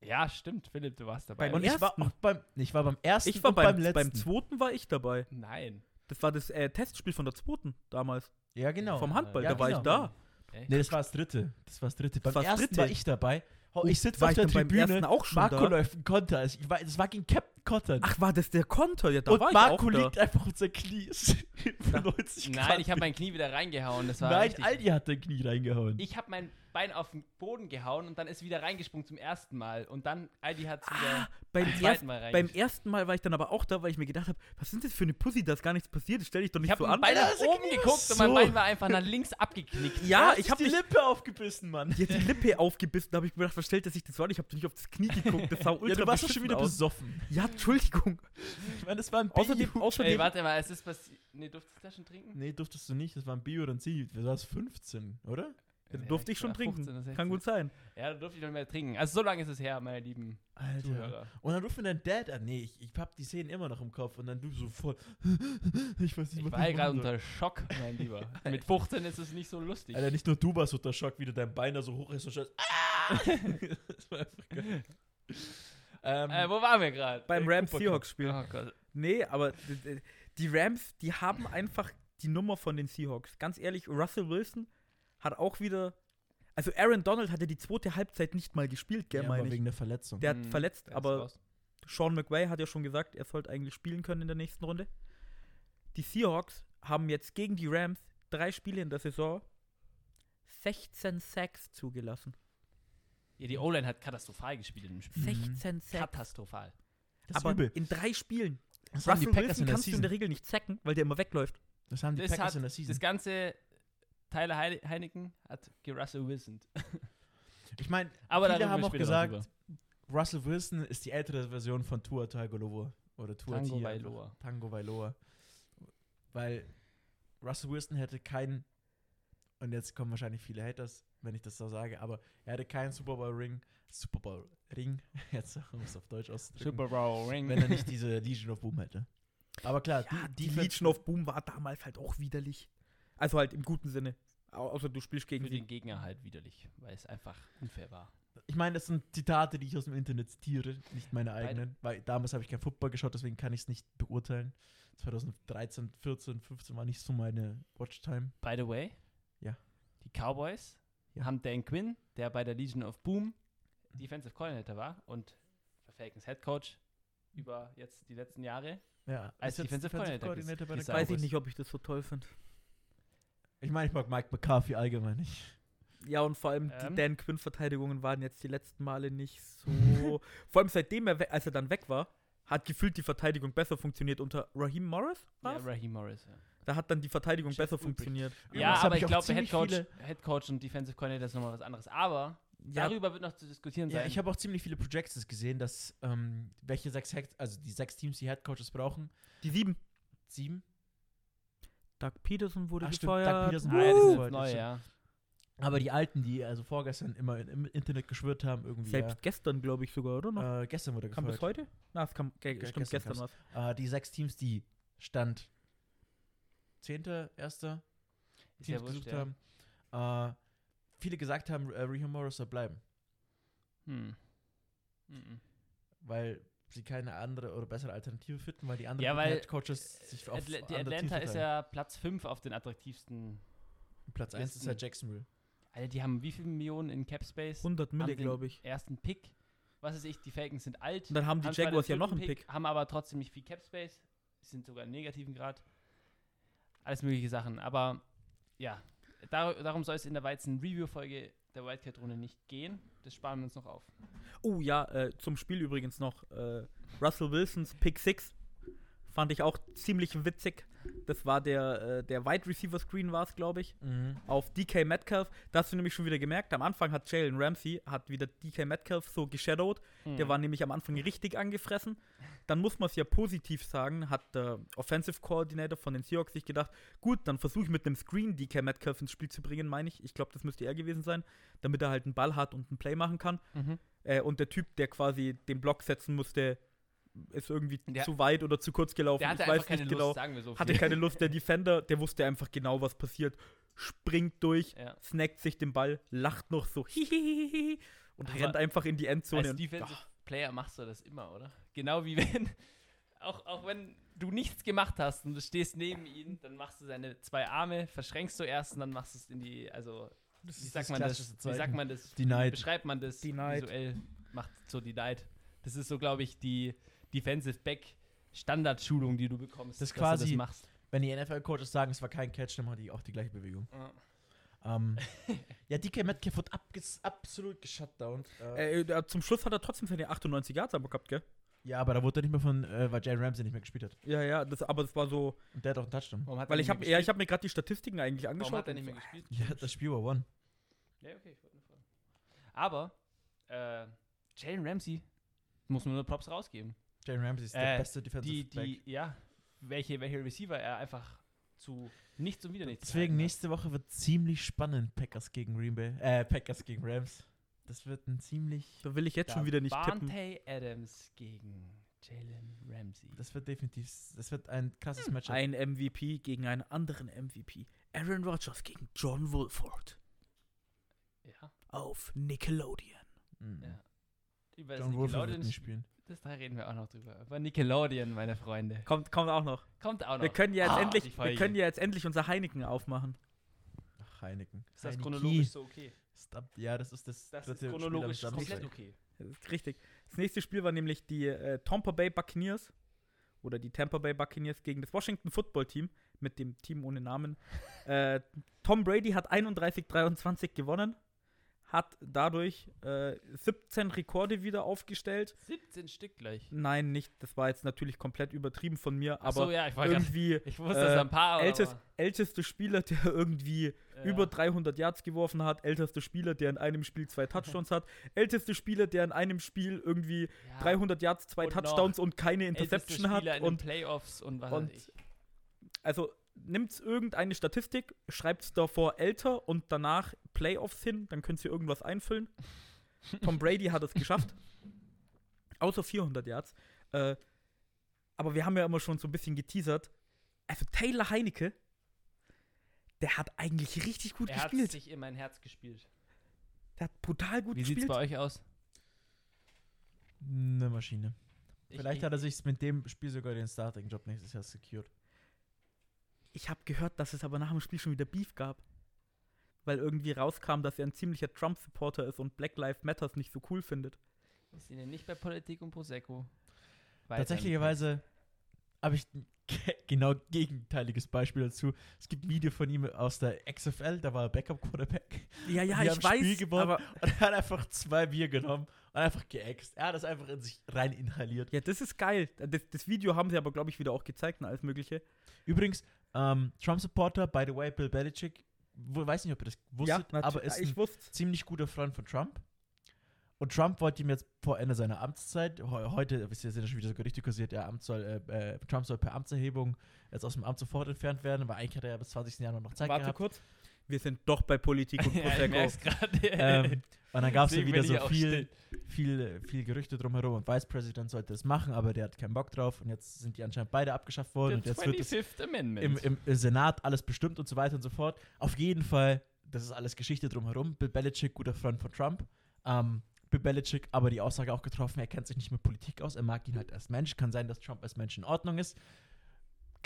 Ja, stimmt, Philipp, du warst dabei. Beim Und ich war ersten? auch beim. Ich war beim ersten Ich war und beim, beim beim, letzten. zweiten war ich dabei. Nein. Das war das äh, Testspiel von der zweiten damals. ja, genau. Vom Handball, Ja, da war genau. ich da. Echt? Nee, das war das dritte. Das war das dritte. Beim war das ersten dritte? war ich dabei. Ich sitze auf ich der Tribüne. auch schon Marco da? läuft ein Konter. Also Ich war, das war gegen Captain Cotton. Ach, war das der Konter? Ja, da und war Marco ich auch liegt einfach auf sein Knie. Für 90 Grad. Nein, ich habe mein Knie wieder reingehauen. Das war Nein, richtig. Aldi hat dein Knie reingehauen. Ich habe mein Bein auf den Boden gehauen und dann ist wieder reingesprungen zum ersten Mal. Und dann, Aldi hat es da. wieder Ah, beim, zweiten ersten, Mal beim ersten Mal war ich dann aber auch da, weil ich mir gedacht habe, was sind das für eine Pussy, da ist gar nichts passiert, stell dich doch nicht Ich habe so an. Bein nach Alter, oben Knie geguckt ist und mein so. Bein war einfach nach links abgeknickt. Ja, Du ich habe die Lippe aufgebissen, Mann. die hat die Lippe aufgebissen, da habe ich mir gedacht, was stellt er sich das so an? Ich habe nicht auf das Knie geguckt, das sah ultra Ja, du warst doch schon wieder aus. besoffen. Ja, Entschuldigung. Ich meine, das war ein Außerdem, Bio. außerdem Ey, warte mal, es ist passiert. Nee, durftest du das schon trinken? Nee, durftest du nicht. Das war ein Bio oder ein Ziel. Du warst 15, oder? Ja, durfte ich schon war trinken. 15 oder 16. Kann gut sein. Ja, da durfte ich noch mehr trinken. Also so lange ist es her, meine lieben Zuhörer. Und dann ruft mir dein Dad an. Nee, ich, ich hab die Szenen immer noch im Kopf. Und dann du so voll. ich weiß nicht, Ich was war ja ich gerade machen soll. unter Schock, mein Lieber. Mit 15 ist es nicht so lustig. Alter, nicht nur du warst unter Schock, wie du dein Bein da so hoch ist und scheiß. Ah! das war einfach geil. Ähm, Äh, wo waren wir gerade? Beim Äh, Rams Seahawks Spiel. Oh Gott. Nee, aber die Rams, die haben einfach die Nummer von den Seahawks. Ganz ehrlich, Russell Wilson hat auch wieder. Also Aaron Donald hatte die zweite Halbzeit nicht mal gespielt, gell, ja, meine ich. wegen der Verletzung. Der hat Hm, verletzt, der aber raus. Sean McVay hat ja schon gesagt, er sollte eigentlich spielen können in der nächsten Runde. Die Seahawks haben jetzt gegen die Rams drei Spiele in der Saison 16 Sacks zugelassen. Ja, die O-Line hat katastrophal gespielt in dem Spiel. 16 Sacks. Katastrophal. das ist Aber übel. in drei Spielen. Das haben die Russell Packers Wilson in der kannst du in Season. der Regel nicht sacken, weil der immer wegläuft. Das haben die Das Packers hat in der Season. das ganze Tyler Heine- Heineken hat Russell Wilson. Ich meine, Aber viele darüber haben auch gesagt, drüber. Russell Wilson ist die ältere Version von Tua Tagovailoa. Oder Tua Tango Tia Vailoa. einfach. Tango Vailoa. Weil Russell Wilson hätte keinen, und jetzt kommen wahrscheinlich viele Haters, wenn ich das so sage, aber er hätte keinen Super Bowl Ring, Super Bowl Ring, jetzt um es auf Deutsch auszudrücken, Super Bowl Ring. wenn er nicht diese Legion of Boom hätte. Aber klar, Ja, die Defense- Legion of Boom war damals halt auch widerlich. Also halt im guten Sinne. Au- Außer du spielst gegen für den Gegner halt widerlich, weil es einfach unfair war. Ich meine, das sind Zitate, die ich aus dem Internet zitiere, nicht meine eigenen. Weil damals habe ich kein Football geschaut, deswegen kann ich es nicht beurteilen. 2013, 14, 15 war nicht so meine Watchtime. By the way, Ja. die Cowboys Ja. haben Dan Quinn, der bei der Legion of Boom Defensive Coordinator war und Falcons Head Coach über jetzt die letzten Jahre. Ja, Als jetzt Defensive Coordinator bei den gesagt. Weiß ich nicht, ob ich das so toll finde. Ich meine, ich mag Mike McCarthy allgemein nicht. Ja, und vor allem Ähm. die Dan Quinn-Verteidigungen waren jetzt die letzten Male nicht so. vor allem seitdem er, als er dann weg war, hat gefühlt die Verteidigung besser funktioniert unter Raheem Morris. Ja, war's? Raheem Morris. Ja, da hat dann die Verteidigung Chef besser funktioniert. ja hab aber ich ich glaube, ziemlich Head Coach, und Defensive Coordinator ist nochmal was anderes. Aber Ja, darüber wird noch zu diskutieren Ja, sein. ich habe auch ziemlich viele Projections gesehen, dass ähm, welche sechs Head, also die sechs Teams, die Head Coaches brauchen, die sieben. sieben. Doug Peterson wurde Ach, stimmt, gefeuert. Doug Peterson ah, ja, das ist neu, ja. Aber die alten, die also vorgestern immer im Internet geschwört haben, irgendwie. Selbst gestern, glaube ich sogar, oder noch? ja, äh, gestern wurde kam gefeuert. das heute? Na, es kam ge stimmt, gestern gestern, was. Äh, die sechs Teams, die Stand 10. erster Ist ja Teams wurscht, gesucht ja. haben, äh, viele gesagt haben, äh, Raheem Morris soll bleiben, Hm. Mhm. weil sie keine andere oder bessere Alternative finden, weil die anderen Ja, weil, Head Coaches sich auf Atla die Atlanta ist ja Platz 5 auf den attraktivsten. Platz 1 ist ja Jacksonville. Alter, die haben wie viele Millionen in Cap Space? 100 Mille, Haben den glaube ich. Ersten Pick. Was weiß ich, die Falcons sind alt. Und dann haben die haben Jaguars ja noch einen Pick. Haben aber trotzdem nicht viel Cap Space. Sind sogar im negativen Grad. Alles mögliche Sachen. Aber ja, dar darum soll es in der Weizen-Review-Folge der Wildcat-Runde nicht gehen. Das sparen wir uns noch auf. Oh ja, äh, zum Spiel übrigens noch. Äh, Russell Wilsons Pick 6 fand ich auch ziemlich witzig. Das war der, äh, der Wide Receiver Screen war es, glaube ich, auf DK Metcalf. Da hast du nämlich schon wieder gemerkt, am Anfang hat Jalen Ramsey, hat wieder DK Metcalf so geshadowed. Der Hm. war nämlich am Anfang richtig angefressen. Dann muss man es ja positiv sagen, hat der Offensive Coordinator von den Seahawks sich gedacht, gut, dann versuche ich mit einem Screen DK Metcalf ins Spiel zu bringen, meine ich. Ich glaube, das müsste er gewesen sein, damit er halt einen Ball hat und einen Play machen kann. Mhm. Äh, und der Typ, der quasi den Block setzen musste, ist irgendwie Der- zu weit oder zu kurz gelaufen. Der hatte ich einfach weiß keine nicht Lust, genau. sagen wir so Hatte keine Lust. Der Defender, der wusste einfach genau, was passiert. Springt durch, Ja. snackt sich den Ball, lacht noch so hihihihi und Aber rennt einfach in die Endzone. Als und- Defensive Player machst du das immer, oder? Genau wie wenn, auch, auch wenn du nichts gemacht hast und du stehst neben ihm, dann machst du seine zwei Arme, verschränkst du erst und dann machst du es in die, also, wie sagt das man das? Wie sagt man das? Denied. Wie beschreibt man das Denied. visuell? Macht so denied. Das ist so, glaube ich, die Defensive Back Standardschulung, die du bekommst. Das ist dass quasi- du das machst. Wenn die NFL-Coaches sagen, es war kein Catch, dann machen die auch die gleiche Bewegung. Ja. Ähm, ja, DK Metcalf wird abges absolut geshutdownt. Äh, Äh, zum Schluss hat er trotzdem seine 98 Yards aber gehabt, gell? ja, aber da wurde er nicht mehr von, äh, weil Jalen Ramsey nicht mehr gespielt hat. Ja, ja, das, aber das war so, Und der hat auch einen Touchdown. Warum hat er weil nicht ich mehr habe ja, ich habe mir gerade die Statistiken eigentlich Warum angeschaut. hat er nicht mehr gespielt? Ja, das Spiel war one. Ja, okay, ich wollte nur fragen. Aber, äh, Jalen Ramsey muss man nur Props rausgeben. Jalen Ramsey ist der Äh, beste Defensive die, Back. die, ja, welche, welche Receiver er einfach zu nichts und wieder nichts Deswegen nächste Woche wird ziemlich spannend, Packers gegen Green Bay. Äh, Packers gegen Rams. Das wird ein ziemlich. Da will ich jetzt schon wieder nicht tippen. Davante Adams gegen Jalen Ramsey. Das wird definitiv. Das wird ein krasses Matchup. Ein MVP gegen einen anderen MVP. Aaron Rodgers gegen John Wolford ja, auf Nickelodeon. Mhm. ja. John Wolford wird nicht spielen. Das, da reden wir auch noch drüber. Über Nickelodeon, meine Freunde. Kommt, kommt auch noch. Kommt auch noch. Wir können ja jetzt Ah, endlich, wir können ja jetzt endlich unser Heineken aufmachen. Ach, Heineken. ist das Heineke. chronologisch so okay? Ja, das ist das, Das ist dritte Spiel chronologisch Samstag. komplett okay. Das ist richtig. Das nächste Spiel war nämlich die äh, Tampa Bay Buccaneers oder die Tampa Bay Buccaneers gegen das Washington Football Team mit dem Team ohne Namen. äh, Tom Brady hat 31-23 gewonnen, hat dadurch äh, 17 Rekorde wieder aufgestellt. 17 Stück gleich. Nein, nicht. Das war jetzt natürlich komplett übertrieben von mir, Ach so, aber ja, ich, war grad, irgendwie ich wusste, äh, ein paar ältest, älteste Spieler, der irgendwie aber, über 300 Yards geworfen hat, ältester Spieler, der in einem Spiel zwei Touchdowns hat, älteste Spieler, der in einem Spiel irgendwie ja, 300 Yards, zwei Und Touchdowns und keine älteste Interception hat Spieler in und Playoffs und was und- also nimmt irgendeine Statistik, schreibt es davor älter und danach Playoffs hin, dann könnt ihr irgendwas einfüllen. Tom Brady hat es geschafft. Außer 400 Yards. Äh, aber wir haben ja immer schon so ein bisschen geteasert. Also Taylor Heinecke, der hat eigentlich richtig gut Er hat gespielt. sich in mein Herz gespielt. Der hat brutal gut Wie sieht's gespielt. bei euch aus? Eine Maschine. Ich- Vielleicht ich- hat er sich mit dem Spiel sogar den Starting-Job nächstes Jahr secured. Ich habe gehört, dass es aber nach dem Spiel schon wieder Beef gab. Weil irgendwie rauskam, dass er ein ziemlicher Trump-Supporter ist und Black Lives Matters nicht so cool findet. Wir sind ja nicht bei Politik und Prosecco. Weiter Tatsächlicherweise habe ich ein ge- genau gegenteiliges Beispiel dazu. Es gibt ein Video von ihm aus der XFL, da war er Backup-Quarterback. Ja, ja, Die ich haben weiß, Spiel gewonnen. aber Und er hat einfach zwei Bier genommen und einfach geäxt. Er hat das einfach in sich rein inhaliert. ja, das ist geil. Das, das Video haben sie aber, glaube ich, wieder auch gezeigt und alles Mögliche. Übrigens, ähm, Trump-Supporter, by the way, Bill Belichick, weiß nicht, ob ihr das wusstet, natu- aber ist ein wusste. ziemlich guter Freund von Trump. Und Trump wollte ihm jetzt vor Ende seiner Amtszeit, he- heute wisst ihr, sind ja schon wieder so Gerüchte kursiert, ja, Amt soll, äh, äh, Trump soll per Amtserhebung jetzt aus dem Amt sofort entfernt werden, aber eigentlich hat er ja bis 20. Januar noch Zeit Warte gehabt. kurz. Wir sind doch bei Politik und ja, Prosecco. gerade. Ähm, und dann gab es ja wieder so viel, viel, viel Gerüchte drumherum und Vice President sollte das machen, aber der hat keinen Bock drauf und jetzt sind die anscheinend beide abgeschafft worden und Der jetzt wird es 25th Amendment. im, im Senat alles bestimmt und so weiter und so fort. Auf jeden Fall, das ist alles Geschichte drumherum. Bill Belichick, guter Freund von Trump. Ähm, Bill Belichick aber die Aussage auch getroffen, er kennt sich nicht mit Politik aus, er mag ihn halt als Mensch. Kann sein, dass Trump als Mensch in Ordnung ist.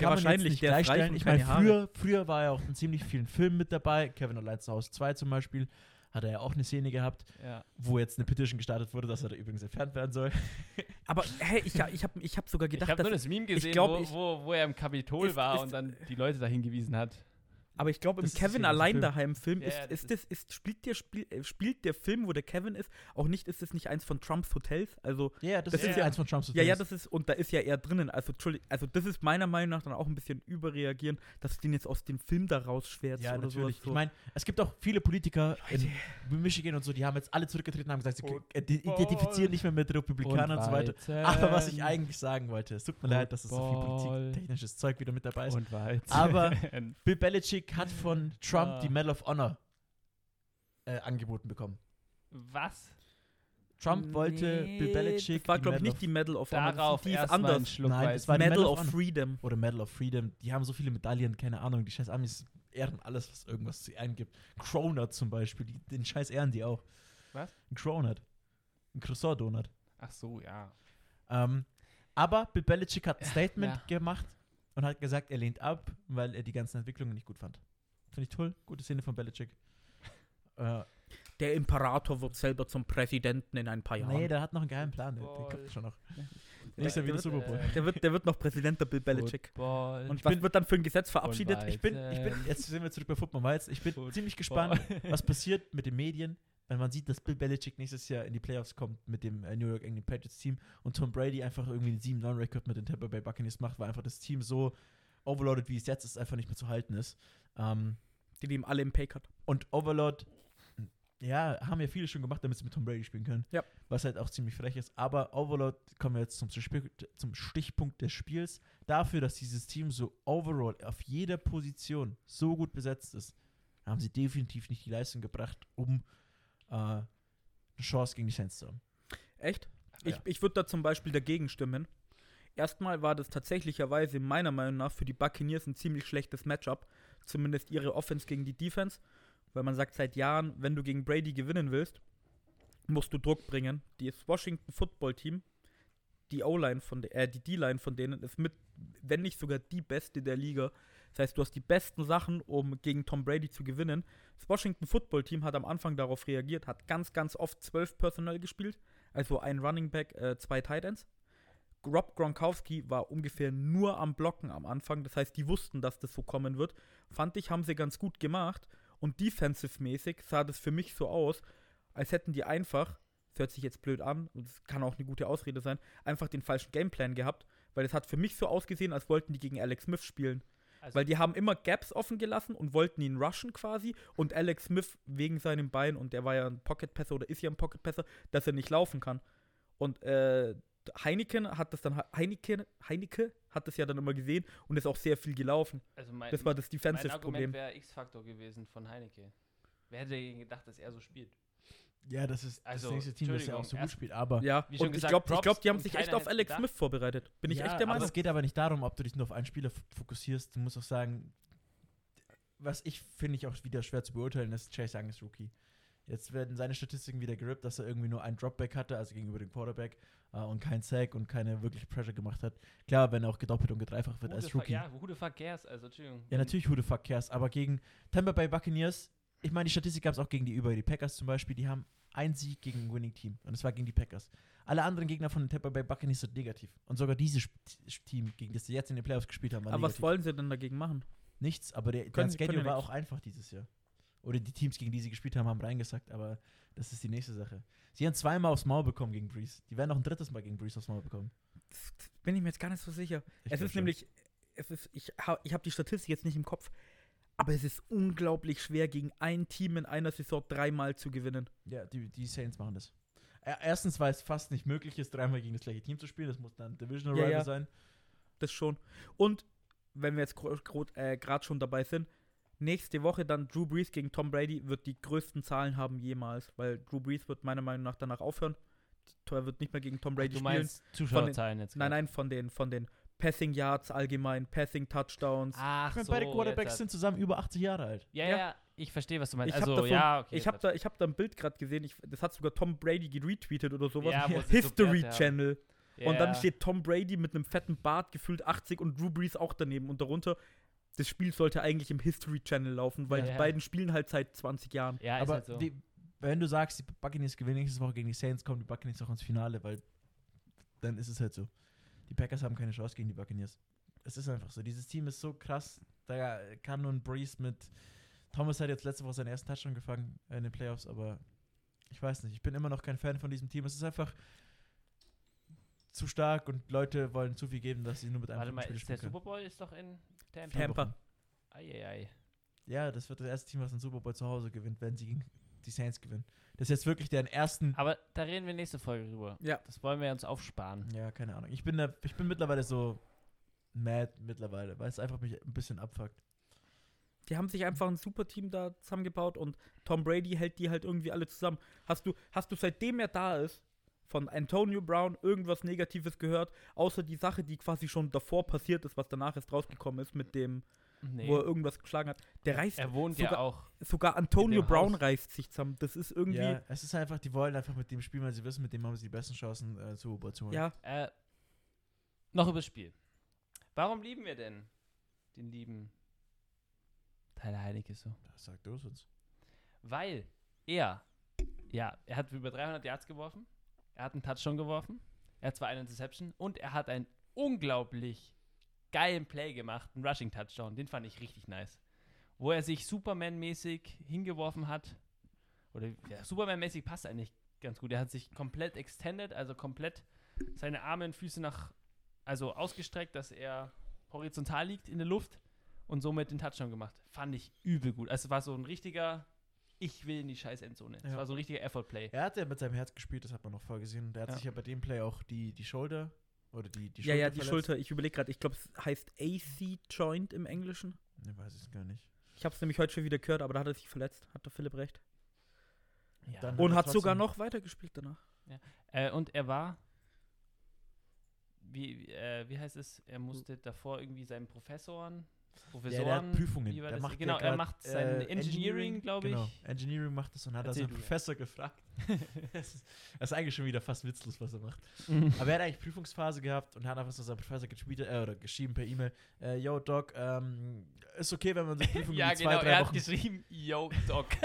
Ja, man jetzt wahrscheinlich, nicht der gleichstellen. Ich meine, früher, früher war er auch in ziemlich vielen Filmen mit dabei. Kevin allein zu Hause 2 zum Beispiel. Hat er ja auch eine Szene gehabt, ja. wo jetzt eine Petition gestartet wurde, dass er da übrigens entfernt werden soll. Aber hey, ich, ich habe ich hab sogar Ich gedacht, habe nur dass, das Meme gesehen, glaub, wo, ich- wo, wo er im Kapitol Ist- war ist- und dann die Leute da hingewiesen hat. Aber ich glaube, im Das Kevin ja ein allein Film. daheim Film Ja, ist, ja, das ist das, ist, spielt, der, Spiel, äh, spielt der Film, wo der Kevin ist, auch nicht, ist es nicht eins von Trumps Hotels? Also, Ja, das, Das ist ja ja- eins von Trumps ja, ja, Hotels. das ist, und da ist ja er drinnen. Also, Entschuldigung, also das ist meiner Meinung nach dann auch ein bisschen überreagieren, dass du den jetzt aus dem Film da rausschwärzt Ja, oder natürlich. sowas. So. Ich meine, es gibt auch viele Politiker in Michigan und so, die haben jetzt alle zurückgetreten und haben gesagt, sie Und identifizieren nicht mehr mit Republikanern und, so weiter. Aber was ich eigentlich sagen wollte, es tut mir leid, dass es so viel politiktechnisches Zeug wieder mit dabei ist. Aber- Bill Belichick hat von Trump Ah. die Medal of Honor äh, angeboten bekommen. was? Trump wollte Bill Nee, Belichick Das war, glaube ich, nicht die Medal of Honor. Darauf die ist anders. Schluck Nein, es war die Medal, Medal of of Honor. Freedom. oder Medal of Freedom. Die haben so viele Medaillen, keine Ahnung. Die scheiß Amis ehren alles, was irgendwas zu ehren gibt. Cronut zum Beispiel, die, den scheiß ehren die auch. Was? Ein Cronut. Ein Croissant-Donut. Ach so, ja. Ähm, aber Bill Belichick hat ein Statement Ja. gemacht und hat gesagt, er lehnt ab, weil er die ganzen Entwicklungen nicht gut fand. Finde ich toll. Gute Szene von Belichick. Äh, Der Imperator wird selber zum Präsidenten in ein paar Jahren. nee, der hat noch einen geheimen Plan. Der, der kommt schon noch. Der Nächster wieder wird, Super Bowl. äh, der, wird, der wird noch Präsident, der Bill Belichick. Football. Und Ich was bin- wird dann für ein Gesetz verabschiedet? Ich bin, ich bin, jetzt sind wir zurück bei Football Wild. Ich bin Football. ziemlich gespannt, was passiert mit den Medien, wenn man sieht, dass Bill Belichick nächstes Jahr in die Playoffs kommt mit dem äh, New York England Patriots Team und Tom Brady einfach irgendwie einen 7-9-Rekord mit den Tampa Bay Buccaneers macht, weil einfach das Team so overloaded, wie es jetzt ist, einfach nicht mehr zu halten ist. Ähm, Die nehmen alle im Paycut. und Overload, ja, haben ja viele schon gemacht, damit sie mit Tom Brady spielen können. Ja. Was halt auch ziemlich frech ist. Aber Overload, kommen wir jetzt zum, zum Stichpunkt des Spiels. Dafür, dass dieses Team so overall auf jeder Position so gut besetzt ist, haben sie definitiv nicht die Leistung gebracht, um äh, eine Chance gegen die Saints zu haben. Echt? Ich, Ja. ich würde da zum Beispiel dagegen stimmen. Erstmal war das tatsächlicherweise meiner Meinung nach für die Buccaneers ein ziemlich schlechtes Matchup. Zumindest ihre Offense gegen die Defense. Weil man sagt seit Jahren, wenn du gegen Brady gewinnen willst, musst du Druck bringen. Das Washington Football Team, die O-Line von der, äh, die D-Line von denen ist mit, wenn nicht sogar die beste der Liga. Das heißt, du hast die besten Sachen, um gegen Tom Brady zu gewinnen. Das Washington Football Team hat am Anfang darauf reagiert, hat ganz, ganz oft zwölf Personal gespielt. Also ein Running Back, äh, zwei Tight Ends. Rob Gronkowski war ungefähr nur am Blocken am Anfang. Das heißt, die wussten, dass das so kommen wird. Fand ich, haben sie ganz gut gemacht. Und defensive-mäßig sah das für mich so aus, als hätten die einfach, das hört sich jetzt blöd an, und es kann auch eine gute Ausrede sein, einfach den falschen Gameplan gehabt, weil es hat für mich so ausgesehen, als wollten die gegen Alex Smith spielen. Also, Weil die haben immer Gaps offen gelassen und wollten ihn rushen quasi. Und Alex Smith wegen seinem Bein, und der war ja ein Pocket-Passer oder ist ja ein Pocket-Passer, dass er nicht laufen kann. Und äh, Heineken hat das dann, Heineken, Heineke hat das ja dann immer gesehen und ist auch sehr viel gelaufen. also mein, Das war das mein Argument Defensive-Problem. wäre X-Faktor gewesen von Heineke. Wer hätte denn gedacht, dass er so spielt? Ja, das ist Also, das nächste Team, das ja auch so gut erst- spielt. Aber, Ja, Wie schon und ich gesagt, glaube, ich Props glaub, die haben sich echt auf Alex gedacht. Smith vorbereitet. Bin ich ja, echt der aber Meinung. es geht aber nicht darum, ob du dich nur auf einen Spieler fokussierst. Du musst auch sagen, was ich finde ich auch wieder schwer zu beurteilen, ist Chase Young ist Rookie. Jetzt werden seine Statistiken wieder gerippt, dass er irgendwie nur einen Dropback hatte, also gegenüber dem Quarterback, äh, und keinen Sack und keine wirkliche Pressure gemacht hat. Klar, wenn er auch gedoppelt und gedreifacht wird Who als Rookie. Ja, who the fuck cares? Also, Entschuldigung. Ja, natürlich who the fuck cares, aber gegen Tampa Bay Buccaneers, ich meine, die Statistik gab es auch gegen die über die Packers zum Beispiel, die haben einen Sieg gegen ein Winning Team und es war gegen die Packers. Alle anderen Gegner von den Tampa Bay Buccaneers sind negativ und sogar dieses Team, gegen das sie jetzt in den Playoffs gespielt haben, war Aber was negativ. wollen sie denn dagegen machen? Nichts, aber der, Können- der Schedule können war auch einfach dieses Jahr. Oder die Teams, gegen die sie gespielt haben, haben reingesackt, aber das ist die nächste Sache. Sie haben zweimal aufs Maul bekommen gegen Breeze. Die werden noch ein drittes Mal gegen Breeze aufs Maul bekommen. Das, bin ich mir jetzt gar nicht so sicher. Ich es ist schon. nämlich, es ist, ich habe ich hab die Statistik jetzt nicht im Kopf, aber es ist unglaublich schwer, gegen ein Team in einer Saison dreimal zu gewinnen. Ja, die, die Saints machen das. Erstens, weil es fast nicht möglich ist, dreimal gegen das gleiche Team zu spielen. Das muss dann Divisional Ja, Rival ja. sein. Das schon. Und wenn wir jetzt gerade äh, schon dabei sind, nächste Woche dann Drew Brees gegen Tom Brady wird die größten Zahlen haben jemals, weil Drew Brees wird meiner Meinung nach danach aufhören. Er wird nicht mehr gegen Tom Brady du spielen. meinst Zuschauerzahlen jetzt? Nein, nein, von den, von den Passing Yards allgemein, Passing Touchdowns. Ach Ich meine, so, beide Quarterbacks sind zusammen über 80 Jahre alt. Ja, Ja. ja, ich verstehe, was du meinst. Ich Also, davon- ja, okay. ich habe da, ich hab da ein Bild gerade gesehen, ich, das hat sogar Tom Brady geretweetet oder sowas. Ja, so History haben. Channel. Ja, Und dann steht Tom Brady mit einem fetten Bart, gefühlt 80 und Drew Brees auch daneben. Und darunter, das Spiel sollte eigentlich im History Channel laufen, weil Ja, die ja. beiden spielen halt seit 20 Jahren. Ja, ist Aber halt so. die, wenn du sagst, die Buccaneers gewinnen nächste Woche gegen die Saints, kommen die Buccaneers auch ins Finale, weil dann ist es halt so. Die Packers haben keine Chance gegen die Buccaneers. Es ist einfach so. Dieses Team ist so krass. Da kann nun Breeze mit. Thomas hat jetzt letzte Woche seinen ersten Touchdown gefangen in den Playoffs, aber ich weiß nicht. Ich bin immer noch kein Fan von diesem Team. Es ist einfach zu stark und Leute wollen zu viel geben, dass sie nur mit einem Warte mal, Spiel ist der können. Super Bowl ist doch in Tampa. Tampa. Wochen. Eieiei. Ja, das wird das erste Team, was den Super Bowl zu Hause gewinnt, wenn sie gegen die Saints gewinnen. Das ist jetzt wirklich deren ersten. Aber da reden wir nächste Folge drüber. Ja. Das wollen wir uns aufsparen. Ja, keine Ahnung. Ich bin, da, ich bin mittlerweile so mad mittlerweile, weil es einfach mich ein bisschen abfuckt. Die haben sich einfach ein super Team da zusammengebaut und Tom Brady hält die halt irgendwie alle zusammen. Hast du, hast du seitdem er da ist, von Antonio Brown irgendwas Negatives gehört, außer die Sache, die quasi schon davor passiert ist, was danach erst rausgekommen ist, mit dem, Nee. wo er irgendwas geschlagen hat. Der reißt, er wohnt sogar- ja auch. sogar Antonio Brown Haus. reißt sich zusammen. Das ist irgendwie, Ja, es ist einfach, die wollen einfach mit dem spielen, weil sie wissen, mit dem haben sie die besten Chancen, äh, zu holen. ja, Äh, noch übers Spiel. Warum lieben wir denn den lieben Tyler Heinecke so? Das sagt du es uns. Weil er, ja, er hat über 300 Yards geworfen, er hat einen Touchdown geworfen, er hat zwar eine Interception und er hat einen unglaublich geilen Play gemacht, einen Rushing Touchdown, den fand ich richtig nice. Wo er sich Superman-mäßig hingeworfen hat, oder ja, Superman-mäßig passt eigentlich ganz gut. Er hat sich komplett extended, also komplett seine Arme und Füße nach, also ausgestreckt, dass er horizontal liegt in der Luft und somit den Touchdown gemacht. Fand ich übel gut. Also es war so ein richtiger, ich will in die scheiß Endzone. Es Ja. war so ein richtiger Effort-Play. Er hat ja mit seinem Herz gespielt, das hat man noch vorgesehen. Der hat Ja. sich ja bei dem Play auch die, die Schulter oder die, die ja, ja, die verletzt. Schulter. Ich überlege gerade, ich glaube, es heißt AC Joint im Englischen. Ne, weiß ich gar nicht. Ich habe es nämlich heute schon wieder gehört, aber da hat er sich verletzt, hat der Philipp recht. Ja. Dann- Und er hat sogar noch weitergespielt danach. Äh, und er war, wie, äh, wie heißt es, er musste davor irgendwie seinen Professoren, Ja, Professoren, der hat Prüfungen. Der macht genau, ja er grad, macht sein äh, Engineering, glaube ich. Genau, Engineering macht das und hat er Erzähl ja. Professor gefragt. das, ist, eigentlich schon wieder fast witzlos, was er macht. Mhm. Aber er hat eigentlich Prüfungsphase gehabt und hat einfach so seinem Professor getweetet, äh, oder geschrieben per E-Mail, äh, yo Doc, ähm, ist okay, wenn man so Prüfungen ja, zwei, genau, drei er hat Wochen geschrieben, Yo Doc.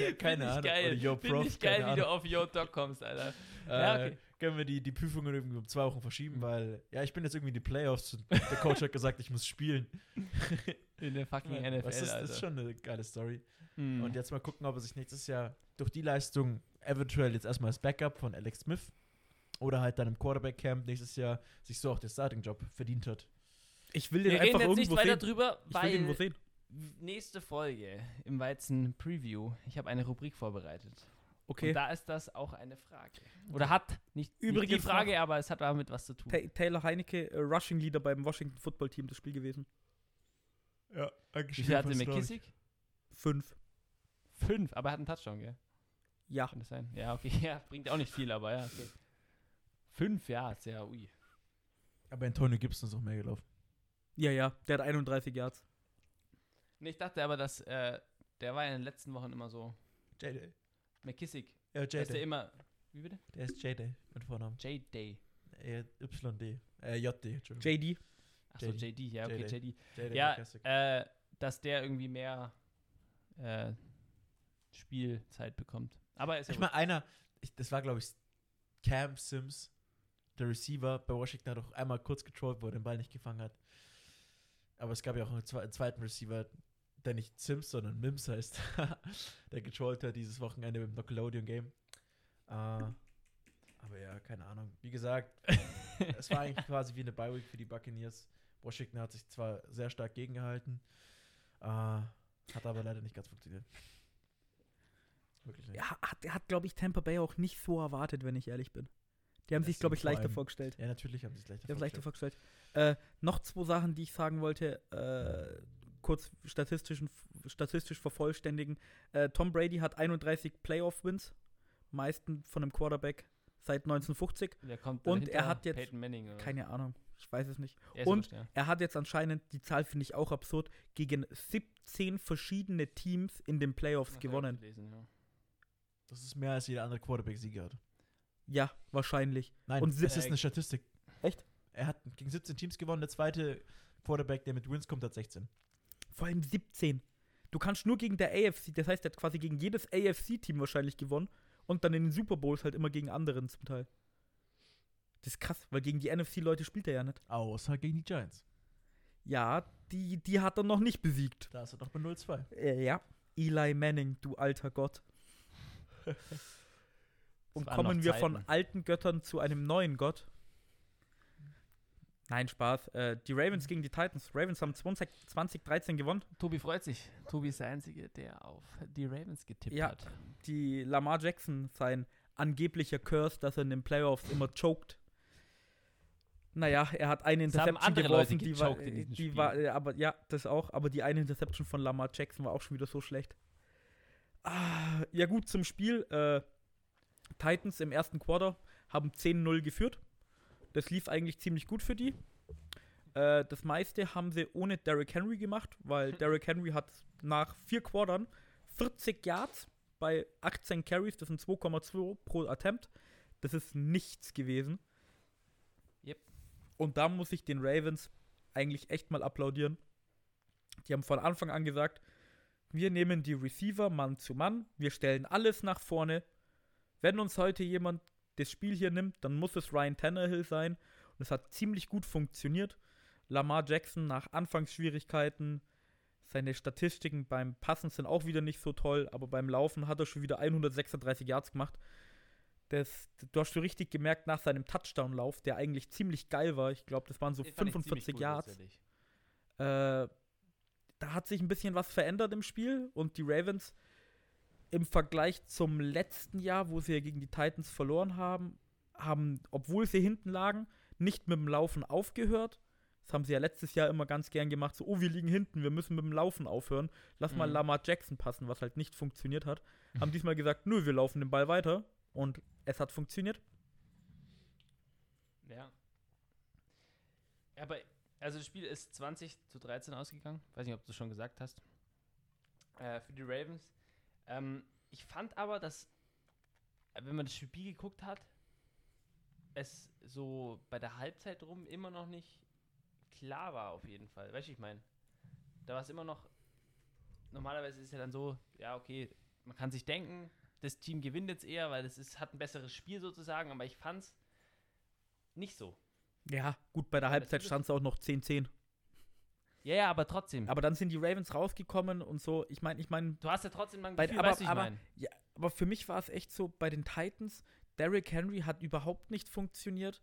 Ja, keine Ahnung. Geil. Oder Yo Prof, ich geil, wie du auf Yo Doc kommst, Alter. äh, Ja, okay. Können wir die, die Prüfungen irgendwie um zwei Wochen verschieben, weil, ja, ich bin jetzt irgendwie in die Playoffs und der Coach hat gesagt, ich muss spielen. In der fucking Ja, NFL, das ist, Alter. das ist schon eine geile Story. Mhm. Und jetzt mal gucken, ob er sich nächstes Jahr durch die Leistung eventuell jetzt erstmal als Backup von Alex Smith oder halt dann im Quarterback-Camp nächstes Jahr sich so auch den Starting-Job verdient hat. Ich will den Wir reden einfach jetzt nicht irgendwo weiter sehen. drüber, Ich will den weil sehen. nächste Folge im Weizen Preview, ich habe eine Rubrik vorbereitet. Okay. Und da ist das auch eine Frage. Oder hat nicht, nicht die Übrigens Frage, aber es hat damit was zu tun. Ta Taylor Heinecke, äh, Rushing Leader beim Washington Football Team, das Spiel gewesen. Ja, Wie viel hatte McKissick? Fünf. Fünf, aber er hat einen Touchdown, gell? Ja. Kann das sein? Ja, okay. Ja, bringt auch nicht viel, aber ja, okay. Fünf, ja, sehr ui. Aber Antonio Gibson ist auch mehr gelaufen. Ja, ja. Der hat 31 Yards. Nee, ich dachte aber, dass äh, der war in den letzten Wochen immer so. JD. McKissick. Ja, Dass der JD. immer. Wie bitte? Der ist JD mit Vornamen. J-Day. Äh, YD. Äh, JD, Entschuldigung. JD. Achso, JD. JD, ja, okay, JD. JD. JD Ja, McKissick. äh, dass der irgendwie mehr äh, Spielzeit bekommt. Aber ist ja Ich meine, einer, ich, das war, glaube ich, Cam Sims, der Receiver bei Washington, hat auch einmal kurz getrollt, wo er den Ball nicht gefangen hat. Aber es gab ja auch einen zweiten Receiver, der nicht Sims, sondern Mims heißt, der getrollt hat dieses Wochenende im Nickelodeon-Game. Äh, aber ja, keine Ahnung. Wie gesagt, es war eigentlich quasi wie eine Bye-Week für die Buccaneers. Washington hat sich zwar sehr stark gegengehalten, äh, hat aber leider nicht ganz funktioniert. Wirklich nicht. Ja, hat, hat glaube ich, Tampa Bay auch nicht so erwartet, wenn ich ehrlich bin. Die haben Das sich, glaube ich, leichter vorgestellt. Ja, natürlich haben sie es leichter es leichter vorgestellt. vorgestellt. Äh, noch zwei Sachen, die ich sagen wollte, äh, kurz statistischen, statistisch vervollständigen. Äh, Tom Brady hat 31 Playoff-Wins, meisten von einem Quarterback seit 1950. Der kommt Und er hat jetzt Peyton Manning. Oder? Keine Ahnung, ich weiß es nicht. Er und- wurscht, ja. Er hat jetzt anscheinend, die Zahl finde ich auch absurd, gegen 17 verschiedene Teams in den Playoffs Ach, gewonnen. gelesen, ja. Das ist mehr als jeder andere Quarterback-Sieger hat. Ja, wahrscheinlich. Nein, Und das sieb- ist eine Statistik. Echt? Er hat gegen 17 Teams gewonnen. Der zweite Quarterback, der mit Wins kommt, hat 16. Vor allem 17. Du kannst nur gegen der AFC, das heißt, er hat quasi gegen jedes AFC-Team wahrscheinlich gewonnen und dann in den Super Bowls halt immer gegen anderen zum Teil. Das ist krass, weil gegen die NFC-Leute spielt er ja nicht. Außer gegen die Giants. Ja, die, die hat er noch nicht besiegt. Da ist er doch bei 0-2. Äh, ja. Eli Manning, du alter Gott. Und kommen noch wir von alten Göttern zu einem neuen Gott? Nein, Spaß. Äh, die Ravens gegen die Titans. Ravens haben 20, 2013 gewonnen. Tobi freut sich. Tobi ist der Einzige, der auf die Ravens getippt Ja. hat. Die Lamar Jackson, sein angeblicher Curse, dass er in den Playoffs immer choked. Naja, er hat eine Es haben Interception andere geworfen, Leute die war, in diesem die Spiel. war äh, aber ja, das auch, aber die eine Interception von Lamar Jackson war auch schon wieder so schlecht. Ah, ja gut, zum Spiel. Äh, Titans im ersten Quarter haben 10-0 geführt. Das lief eigentlich ziemlich gut für die. Äh, das meiste haben sie ohne Derrick Henry gemacht, weil Derrick Henry hat nach vier Quartern 40 Yards bei 18 Carries, das sind 2,2 pro Attempt. Das ist nichts gewesen. Yep. Und da muss ich den Ravens eigentlich echt mal applaudieren. Die haben von Anfang an gesagt, wir nehmen die Receiver Mann zu Mann, wir stellen alles nach vorne. Wenn uns heute jemand das Spiel hier nimmt, dann muss es Ryan Tannehill sein. Und es hat ziemlich gut funktioniert. Lamar Jackson nach Anfangsschwierigkeiten, seine Statistiken beim Passen sind auch wieder nicht so toll, aber beim Laufen hat er schon wieder 136 Yards gemacht. Das, du hast schon richtig gemerkt nach seinem Touchdown-Lauf, der eigentlich ziemlich geil war. Ich glaube, das waren so Den fand ich ziemlich 45 gut Yards. Äh, da hat sich ein bisschen was verändert im Spiel und die Ravens im Vergleich zum letzten Jahr, wo sie ja gegen die Titans verloren haben, haben, obwohl sie hinten lagen, nicht mit dem Laufen aufgehört. Das haben sie ja letztes Jahr immer ganz gern gemacht. So, oh, wir liegen hinten, wir müssen mit dem Laufen aufhören. Lass mal Mhm. Lamar Jackson passen, was halt nicht funktioniert hat. Haben diesmal gesagt, nö, wir laufen den Ball weiter. Und es hat funktioniert. Ja. Aber, also das Spiel ist 20 zu 13 ausgegangen. Weiß nicht, ob du schon gesagt hast. Äh, für die Ravens. Ähm, ich fand aber, dass, äh, wenn man das Spiel geguckt hat, es so bei der Halbzeit rum immer noch nicht klar war, auf jeden Fall. Weißt du, ich meine? Da war es immer noch. Normalerweise ist es ja dann so, ja, okay, man kann sich denken, das Team gewinnt jetzt eher, weil es ist, hat ein besseres Spiel sozusagen, aber ich fand es nicht so. Ja, gut, bei der Halbzeit stand es auch noch 10-10. Ja, ja, aber trotzdem. Aber dann sind die Ravens rausgekommen und so. Ich meine, ich meine, du hast ja trotzdem mal ein Bei- Gefühl, aber- weißt wie ich aber- meine? aber für mich war es echt so, bei den Titans, Derrick Henry hat überhaupt nicht funktioniert.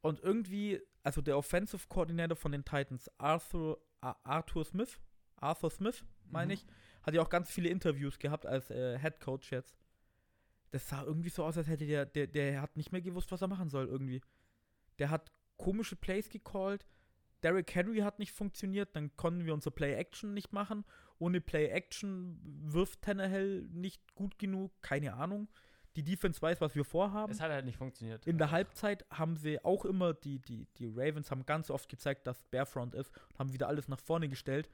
Und irgendwie, also der Offensive Coordinator von den Titans, Arthur, Arthur Smith, Arthur Smith, meine Mhm. ich, hat ja auch ganz viele Interviews gehabt als äh, Head Coach jetzt. Das sah irgendwie so aus, als hätte der, der, der hat nicht mehr gewusst, was er machen soll irgendwie. Der hat komische Plays gecallt. Derrick Henry hat nicht funktioniert, dann konnten wir unser Play-Action nicht machen. Ohne Play-Action wirft Tannehill nicht gut genug, keine Ahnung. Die Defense weiß, was wir vorhaben. Es hat halt nicht funktioniert. In der Halbzeit haben sie auch immer, die, die, die Ravens haben ganz oft gezeigt, dass Barefront ist und haben wieder alles nach vorne gestellt.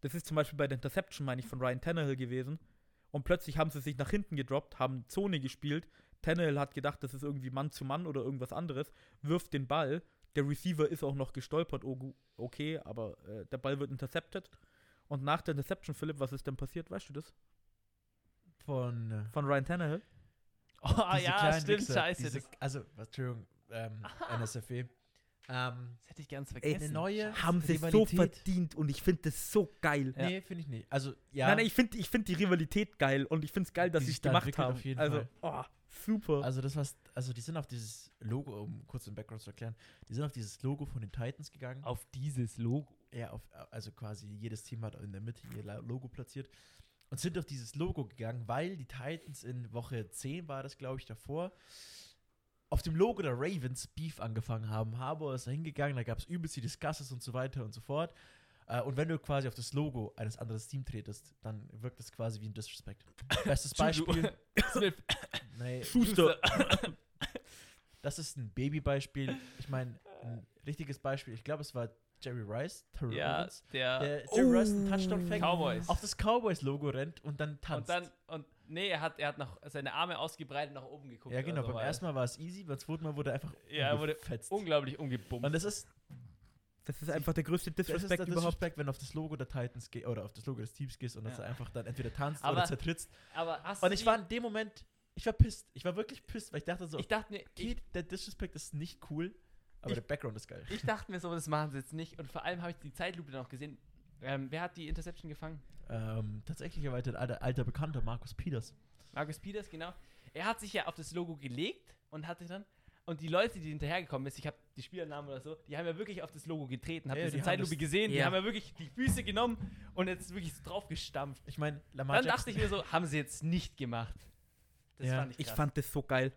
Das ist zum Beispiel bei der Interception, meine ich, von Ryan Tannehill gewesen. Und plötzlich haben sie sich nach hinten gedroppt, haben Zone gespielt. Tannehill hat gedacht, das ist irgendwie Mann zu Mann oder irgendwas anderes, wirft den Ball. Der Receiver ist auch noch gestolpert, oh, okay, aber äh, der Ball wird intercepted. Und nach der Interception, Philipp, was ist denn passiert? Weißt du das? Von äh, Von Ryan Tannehill? Oh diese ja, stimmt, Wichser, scheiße. Diese, also, was, Entschuldigung, ähm, NSFW. Ähm, das hätte ich ganz Ey, vergessen. eine neue Haben sie so verdient und ich finde das so geil. Ja. Nee, finde ich nicht. Also, ja. Nein, nein, ich finde ich find die Rivalität geil und ich finde es geil, dass Die sie es gemacht haben. auf jeden also, Fall. oh, super. Also das was, also die sind auf dieses Logo, um kurz den Background zu erklären, die sind auf dieses Logo von den Titans gegangen. Auf dieses Logo. Ja, auf, also quasi jedes Team hat in der Mitte ihr Logo platziert und sind auf dieses Logo gegangen, weil die Titans in Woche 10 war das, glaube ich, davor, auf dem Logo der Ravens Beef angefangen haben. Harbour ist da hingegangen, da gab es übelst die Discusses und so weiter und so fort. Äh, und wenn du quasi auf das Logo eines anderen Teams tretest, dann wirkt das quasi wie ein Disrespect. Bestes Beispiel. Smith. nee, Schuster. das ist ein Babybeispiel. Ich meine, ein richtiges Beispiel. Ich glaube, es war Jerry Rice, Terrell ja, Owens, der der Jerry Rice einen Oh. Touchdown fängt, Cowboys. auf das Cowboys-Logo rennt und dann Und tanzt. dann, und nee, er hat, er hat noch seine Arme ausgebreitet nach oben geguckt. ja, genau. so, beim ersten Mal war es easy, beim zweiten Mal wurde er einfach Ja, er wurde unglaublich umgebummt. Und das ist, das ist einfach der größte das ist Disrespect der überhaupt. Disrespect, wenn du auf das Logo der Titans gehst oder auf das Logo des Teams gehst und dass Ja. er einfach dann entweder tanzt Aber- oder zertrittst. aber hast Und ich war in dem Moment, ich war pisst. Ich war wirklich pisst, weil ich dachte so, ich dachte mir, okay, der Disrespect ist nicht cool, aber Ich- der Background ist geil. ich dachte mir so, das machen sie jetzt nicht. Und vor allem habe ich die Zeitlupe noch gesehen. Ähm, wer hat die Interception gefangen? Ähm, tatsächlich ein alter, alter Bekannter, Markus Peters. Markus Peters, genau. Er hat sich ja auf das Logo gelegt und hatte dann. Und die Leute, die hinterhergekommen ist, ich habe die Spielernamen oder so, die haben ja wirklich auf das Logo getreten. Habt Ja, die diese haben Zeitlupe das- gesehen? Die Ja. haben ja wirklich die Füße genommen und jetzt wirklich so drauf gestampft. Ich meine, Dann dachte ich mir so, haben sie jetzt nicht gemacht. Das Ja, fand ich Ich krass. fand das so geil.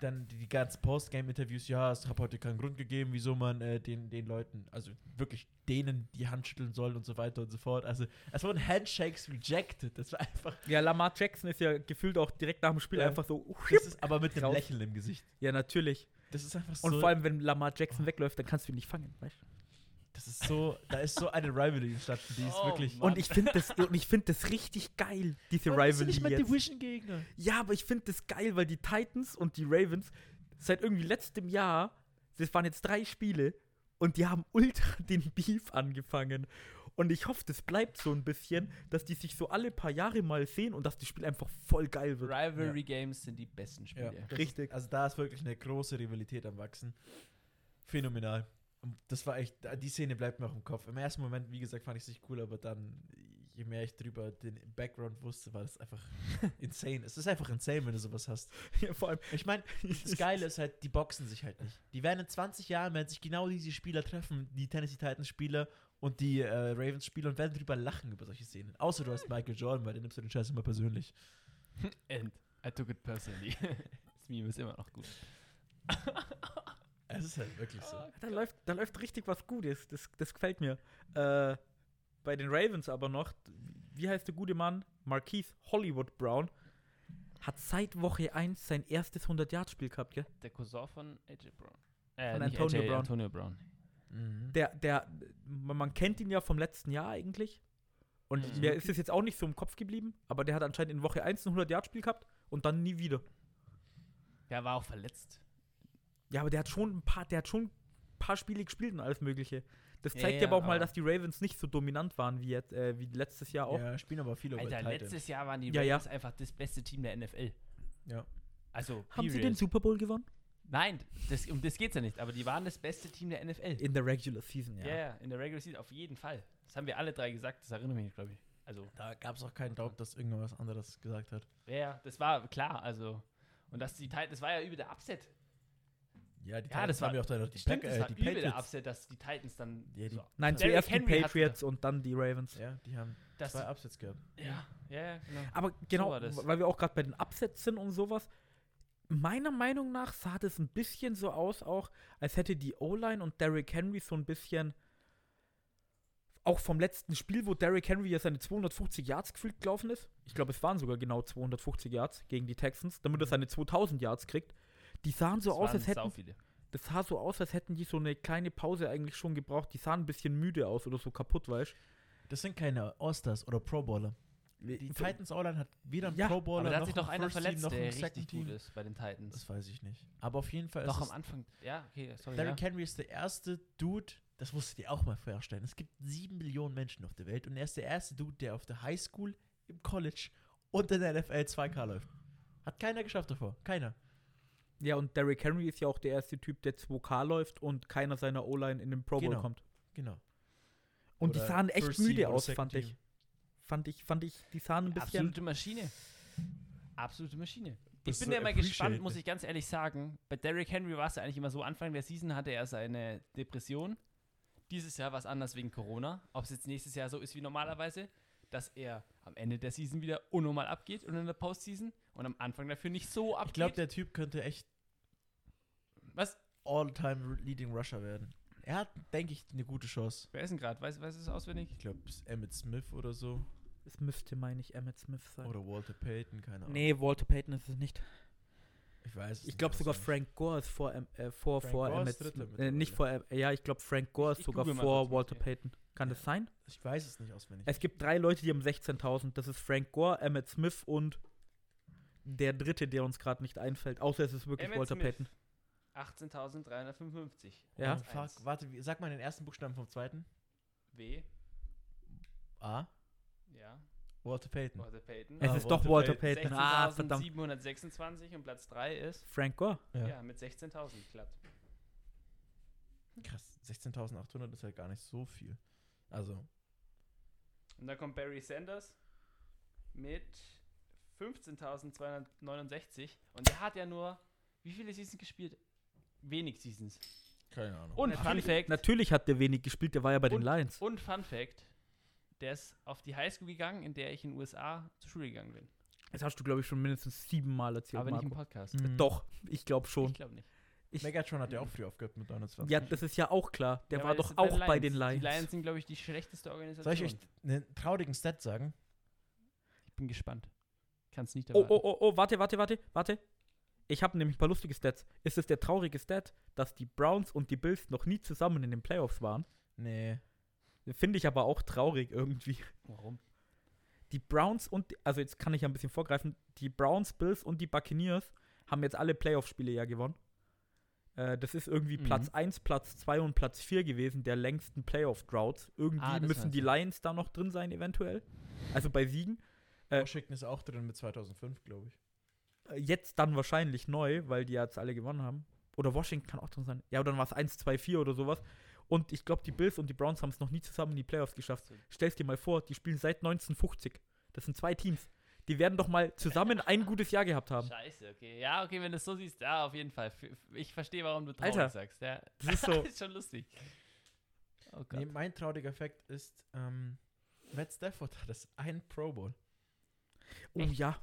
Dann die, ganzen Postgame-Interviews, ja, es hat heute keinen Grund gegeben, wieso man äh, den, den Leuten, also wirklich denen die Hand schütteln soll und so weiter und so fort. Also es wurden Handshakes rejected. Das war einfach, Ja, Lamar Jackson ist ja gefühlt auch direkt nach dem Spiel Ja. einfach so. das ist aber mit einem Raus. Lächeln im Gesicht. Ja, natürlich. Das ist einfach so, Und vor allem, wenn Lamar Jackson wegläuft, dann kannst du ihn nicht fangen, weißt du? Das ist so, da ist so eine Rivalry entstanden, die ist Oh, wirklich. Mann. Und ich finde das, und ich finde das richtig geil, diese Warum bist du Rivalry nicht mal jetzt. Division-Gegner. Ja, aber ich finde das geil, weil die Titans und die Ravens seit irgendwie letztem Jahr, das waren jetzt drei Spiele und die haben ultra den Beef angefangen. Und ich hoffe, das bleibt so ein bisschen, dass die sich so alle paar Jahre mal sehen und dass das Spiel einfach voll geil wird. Rivalry Games sind die besten Ja, Spiele. das Richtig. Ist, also da ist wirklich eine große Rivalität am Wachsen. Phänomenal. Und das war echt, die Szene bleibt mir auch im Kopf. Im ersten Moment, wie gesagt, fand ich es nicht cool, aber dann, je mehr ich drüber den Background wusste, war das einfach insane. Es ist einfach insane, wenn du sowas hast. Ja, vor allem, Ich meine, das Geile ist halt, die boxen sich halt nicht. Die werden in 20 Jahren, werden sich genau diese Spieler treffen, die Tennessee Titans Spieler und die äh, Ravens Spieler und werden drüber lachen über solche Szenen. Außer du hast Michael Jordan, weil den nimmst du den Scheiß immer persönlich. And I took it personally. das Meme ist immer noch gut. Es ist halt wirklich so. da läuft, da läuft richtig was Gutes. Das, das gefällt mir. Äh, bei den Ravens aber noch, wie heißt der gute Mann? Marquise Hollywood Brown hat seit Woche 1 sein erstes 100-Yard-Spiel gehabt, gell? Der Cousin von AJ Brown. Äh, Von Antonio AJ, Brown. Antonio Brown. Mhm. Der, der, man man kennt ihn ja vom letzten Jahr eigentlich. Und Mhm. mir ist es jetzt auch nicht so im Kopf geblieben, aber der hat anscheinend in Woche 1 ein 100-Yard-Spiel gehabt und dann nie wieder. Der war auch verletzt. Ja, aber der hat schon ein paar, der hat schon ein paar Spiele gespielt und alles Mögliche. Das Ja, zeigt ja, aber auch mal, aber- dass die Ravens nicht so dominant waren wie, jetzt, äh, wie letztes Jahr auch. Ja, spielen aber viele Alter, letztes Jahr waren die Ja, ja. Ravens einfach das beste Team der NFL. Ja. Also, Haben sie period. den Super Bowl gewonnen? Nein, das, um das geht's ja nicht, aber die waren das beste Team der NFL. In der Regular Season, Ja, ja. ja, in der Regular Season auf jeden Fall. Das haben wir alle drei gesagt, das erinnere mich, glaube ich. Also, Da gab es auch keinen Doubt, dass irgendwas anderes gesagt hat. ja, das war klar, also. Und dass die Titans, das war ja über der Upset. Ja, die Ja, das war, ja auch da noch die, stimmt, Pack, äh, war die übel der Patriots. Upset, dass die Titans dann Ja, die- so. Nein, zuerst die Henry Patriots und dann die Ravens. Ja, die haben Das- zwei Upsets gehabt. Ja, ja, ja, genau. Aber genau, das. weil wir auch gerade bei den Upsets sind und sowas. Meiner Meinung nach sah das ein bisschen so aus, auch als hätte die O-Line und Derrick Henry so ein bisschen auch vom letzten Spiel, wo Derrick Henry ja seine 250 Yards gefühlt gelaufen ist. Ich glaube, es waren sogar genau 250 Yards gegen die Texans, damit er seine 2000 Yards kriegt. Die sahen so Das aus, als hätten sauviele. das sah so aus, als hätten die so eine kleine Pause eigentlich schon gebraucht. Die sahen ein bisschen müde aus oder so kaputt, weißt Das sind keine All-Stars oder Pro Bowler. du? Die Titans O-Line hat weder einen Ja, Pro Bowler Aber da hat noch sich doch einer First Team, verletzt, noch der einen richtig Second gut Team. ist bei den Titans. Das weiß ich nicht. Aber auf jeden Fall Doch ist am es Anfang. Ja, okay, sorry. Derrick ja. Henry ist der erste Dude, das musst du dir auch mal vorstellen. Es gibt sieben Millionen Menschen auf der Welt und er ist der erste Dude, der auf der High School, im College und in der NFL 2K läuft. Hat keiner geschafft davor. Keiner. Ja, und Derrick Henry ist ja auch der erste Typ, der 2K läuft und keiner seiner O-Line in den Pro Bowl Genau. kommt. Genau. Und die Oder sahen echt müde aus, fand ich. Fand ich, fand ich, die sahen ein bisschen. Absolute Maschine. Absolute Maschine. Ich Das bin so ja immer appreciate gespannt, muss ich ganz ehrlich sagen. Bei Derrick Henry war es ja eigentlich immer so, Anfang der Season hatte er seine Depression. Dieses Jahr war es anders wegen Corona. Ob es jetzt nächstes Jahr so ist wie normalerweise, dass er am Ende der Season wieder unnormal abgeht und in der Postseason und am Anfang dafür nicht so abgeht. Ich glaube, der Typ könnte echt Was? All-Time Leading Rusher werden. Er hat, denke ich, eine gute Chance. Wer ist denn gerade? Weißt du es auswendig? Ich glaube, Emmett Smith oder so. Es müsste, meine ich, Emmett Smith sein. Oder Walter Payton, keine Ahnung. nee, Walter Payton ist es nicht. Ich weiß es Ich nicht glaube sogar auswendig. Frank Gore ist vor, äh, vor, Frank vor Gore Emmett ist Smith. Äh, nicht vor, äh, ja, ich glaube Frank Gore ist ich sogar vor Walter okay. Payton. Kann Ja. das sein? Ich weiß es nicht auswendig. Es gibt drei Leute, die haben 16.000. Das ist Frank Gore, Emmett Smith und der dritte, der uns gerade nicht einfällt. Außer es ist wirklich Emmett Walter Smith. Payton. 18.355. Ja. Oh, fuck. Warte, wie, sag mal den ersten Buchstaben vom zweiten. W. A. Ja. Walter Payton. Walter Payton. Es Ah, ist Walter doch Walter Payton. Payton. Ah, verdammt. 16.726 und Platz 3 ist, Frank Gore. ja, mit 16.000 glatt. Krass. 16.800 ist halt gar nicht so viel. Also, Und dann kommt Barry Sanders mit 15.269 und der hat ja nur, wie viele Seasons gespielt? Wenig Seasons. keine Ahnung. Und Fun Fact, Natürlich hat der wenig gespielt, der war ja bei den Und- Lions. und Fun Fact, der ist auf die Highschool gegangen, in der ich in den USA zur Schule gegangen bin. Das hast du, glaube ich, schon mindestens siebenmal erzählt, Aber nicht im Marco. Podcast. Mhm. Doch, ich glaube schon. Ich glaube nicht. Ich, Megatron hat ja auch früh aufgehört mit 29. ja, das ist ja auch klar. Der Ja, war doch auch bei den Lions. Die Lions sind, glaube ich, die schlechteste Organisation. Soll ich euch einen traurigen Stat sagen? Ich bin gespannt. Kannst nicht Oh, erwarten. oh, oh, oh, warte, warte, warte, warte. Ich habe nämlich ein paar lustige Stats. Ist es der traurige Stat, dass die Browns und die Bills noch nie zusammen in den Playoffs waren? Nee. Finde ich aber auch traurig irgendwie. Warum? Die Browns und, also jetzt kann ich ja ein bisschen vorgreifen, die Browns, Bills und die Buccaneers haben jetzt alle Playoff-Spiele ja gewonnen. Äh, das ist irgendwie Mhm. Platz 1, Platz 2 und Platz 4 gewesen, der längsten Playoff-Droughts. Irgendwie Ah, müssen die. Lions da noch drin sein, eventuell. Also bei Siegen. Äh, Washington ist auch drin mit 2005, glaube ich. Äh, Jetzt dann wahrscheinlich neu, weil die jetzt alle gewonnen haben. Oder Washington kann auch drin sein. Ja, oder dann war es 1, 2, 4 oder sowas. Und ich glaube, die Bills und die Browns haben es noch nie zusammen in die Playoffs geschafft. So. Stell's dir mal vor, die spielen seit 1950. Das sind zwei Teams. Die werden doch mal zusammen ein gutes Jahr gehabt haben. Scheiße, okay. Ja, okay, wenn du es so siehst, ja, auf jeden Fall. Ich verstehe, warum du traurig Alter, sagst. Ja. das ist so- ist schon lustig. Oh Gott. Nee, mein trauriger Fakt ist, ähm, Matt Stafford hat das ein Pro Bowl. Oh Echt? ja.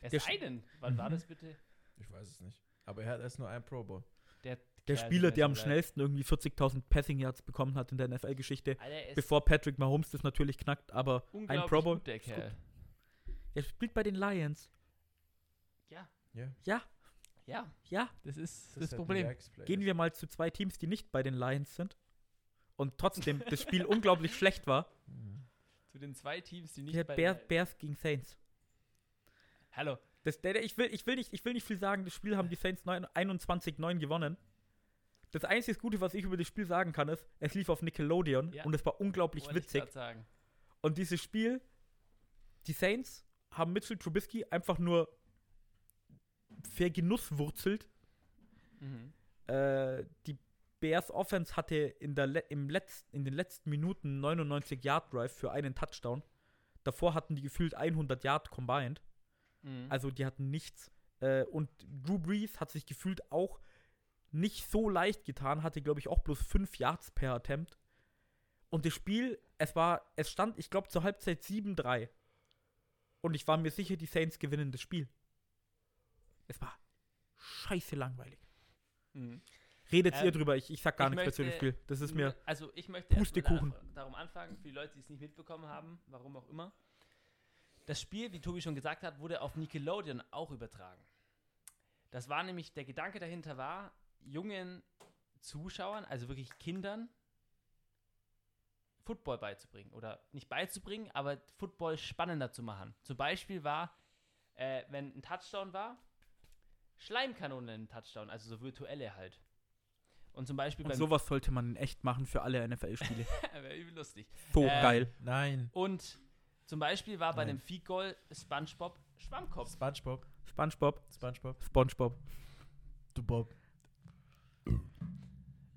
Es der sei denn, wann war Mhm. das bitte? Ich weiß es nicht. Aber er hat erst nur ein Pro Bowl. Der, Der Spieler, der am schnellsten irgendwie 40.000 Passing Yards bekommen hat in der NFL-Geschichte. Ist Bevor Patrick Mahomes das natürlich knackt, aber ein Pro Bowl. gut, der ist. Kerl. Er spielt bei den Lions. Ja, Ja. Ja, ja, ja. das ist das, halt ein Problem. Gehen wir mal zu zwei Teams, die nicht bei den Lions sind. Und trotzdem das Spiel unglaublich schlecht war. Mhm. Zu den zwei Teams, die nicht Der bei Bears, Bears gegen Saints. Hallo. Das, ich, will, ich, will nicht, ich will nicht viel sagen, das Spiel haben die Saints 9 21-9 gewonnen. Das einzige Gute, was ich über das Spiel sagen kann, ist, es lief auf Nickelodeon Ja. und es war unglaublich Wollte witzig. Und dieses Spiel, die Saints haben Mitchell Trubisky einfach nur vergenusswurzelt. Mhm. Äh, die Bears Offense hatte in, der Le im Letz in den letzten Minuten 99 Yard Drive für einen Touchdown. Davor hatten die gefühlt 100 Yard combined. Mhm. Also die hatten nichts. Äh, und Drew Brees hat sich gefühlt auch nicht so leicht getan, hatte, glaube ich, auch bloß 5 Yards per Attempt. Und das Spiel, es war, es stand, ich glaube, zur Halbzeit 7-3. Und ich war mir sicher, die Saints gewinnen das Spiel. Es war scheiße langweilig. Mhm. Redet Ähm, ihr drüber, ich, ich sag gar ich nichts mehr zu dem möchte- Spiel. Das ist mir. Also ich möchte Pustekuchen. da- darum anfangen, für die Leute, die es nicht mitbekommen haben, warum auch immer. Das Spiel, wie Tobi schon gesagt hat, wurde auf Nickelodeon auch übertragen. Das war nämlich, der Gedanke dahinter war, jungen Zuschauern, also wirklich Kindern, Football beizubringen. Oder nicht beizubringen, aber Football spannender zu machen. Zum Beispiel war, äh, wenn ein Touchdown war, Schleimkanonen ein Touchdown, also so virtuelle halt. Und zum Beispiel Und sowas sollte man in echt machen für alle NFL-Spiele. Wäre übel lustig. So Ähm, geil. Nein. Und zum Beispiel war bei Nein. dem Feed Goal SpongeBob Schwammkopf. Spongebob. SpongeBob, Spongebob. SpongeBob. Du Bob.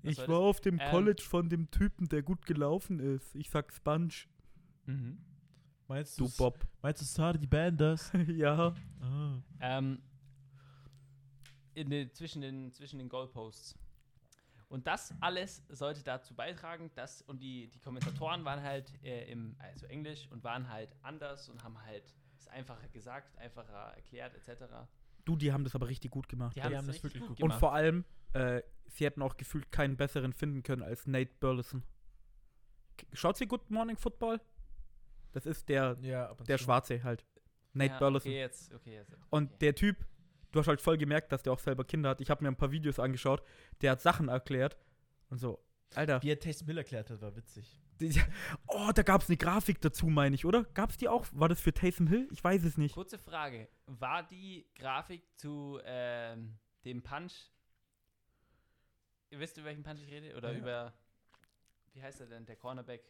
Ich war war das? auf dem Ähm, College von dem Typen, der gut gelaufen ist. Ich sag Sponge. Mhm. Meinst Du Bob. Meinst du Sardi Banders? ja. ah. Ähm, in den, zwischen, den, zwischen den Goalposts. Und das alles sollte dazu beitragen, dass, und die, die Kommentatoren waren halt äh, im, also Englisch und waren halt anders und haben halt es einfacher gesagt, einfacher erklärt, etc. Du, die haben das aber richtig gut gemacht. Die haben, haben das wirklich gut Und gemacht. vor allem, äh, sie hätten auch gefühlt keinen besseren finden können als Nate Burleson. Schaut sie Good Morning Football? Das ist der, Ja, und der. Schwarze halt. Nate ja, Burleson. Okay, jetzt, okay, jetzt. Und okay. der Typ, du hast halt voll gemerkt, dass der auch selber Kinder hat. Ich habe mir ein paar Videos angeschaut, der hat Sachen erklärt. Und so, Alter. Wie er Taysom Hill erklärt hat, war witzig. Oh, da gab es eine Grafik dazu, meine ich, oder? Gab es die auch? War das für Taysom Hill? Ich weiß es nicht. Kurze Frage. War die Grafik zu ähm, dem Punch? Ihr wisst, über welchen Punch ich rede? Oder Ja. über. Wie heißt er denn? Der Cornerback?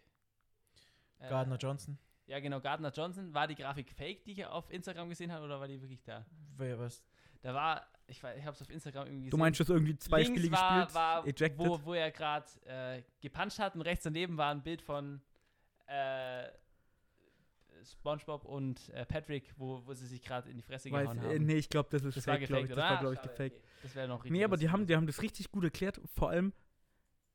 Äh, Gardner Johnson. Ja, genau, Gardner Johnson. War die Grafik fake, die ich auf Instagram gesehen habe, oder war die wirklich da? Wer was? Da war, ich, weiß- ich habe es auf Instagram irgendwie gesehen. Du meinst das irgendwie zwei Links Spiele war, gespielt? war ejected? wo, wo er gerade äh, gepuncht hat und rechts daneben war ein Bild von äh, SpongeBob und äh, Patrick, wo, wo sie sich gerade in die Fresse Weiß, gehauen äh, haben. nee, ich glaube, das ist Das war fake, glaube ich. oder? Das war, Ah, glaube ich, gefaked. okay. Das wäre noch richtig Nee, aber die haben, die haben das richtig gut erklärt. Vor allem,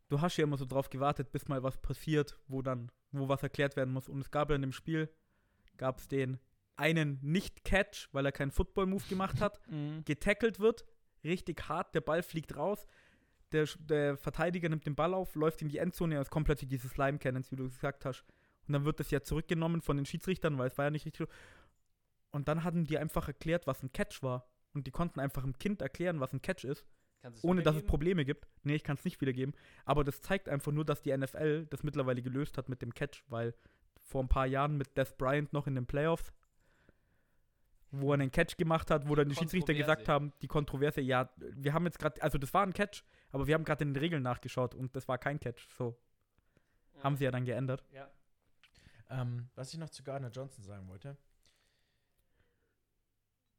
du hast ja immer so drauf gewartet, bis mal was passiert, wo dann, wo was erklärt werden muss. Und es gab ja in dem Spiel, gab es den einen Nicht-Catch, weil er keinen Football-Move gemacht hat, Mhm. getackelt wird, richtig hart, der Ball fliegt raus, der, der Verteidiger nimmt den Ball auf, läuft in die Endzone, und es kommt plötzlich dieses Slime Cannons, wie du gesagt hast. Und dann wird das ja zurückgenommen von den Schiedsrichtern, weil es war ja nicht richtig. Und dann hatten die einfach erklärt, was ein Catch war. Und die konnten einfach einem Kind erklären, was ein Catch ist ohne dass es? Probleme gibt. Nee, ich kann es nicht wiedergeben. Aber das zeigt einfach nur, dass die NFL das mittlerweile gelöst hat mit dem Catch, weil vor ein paar Jahren mit Death Bryant noch in den Playoffs, wo er einen Catch gemacht hat, wo dann die Schiedsrichter gesagt haben, die Kontroverse, ja, wir haben jetzt gerade, also das war ein Catch, aber wir haben gerade in den Regeln nachgeschaut und das war kein Catch. So, Ja. haben sie ja dann geändert. Ja. Ähm, was ich noch zu Gardner Johnson sagen wollte.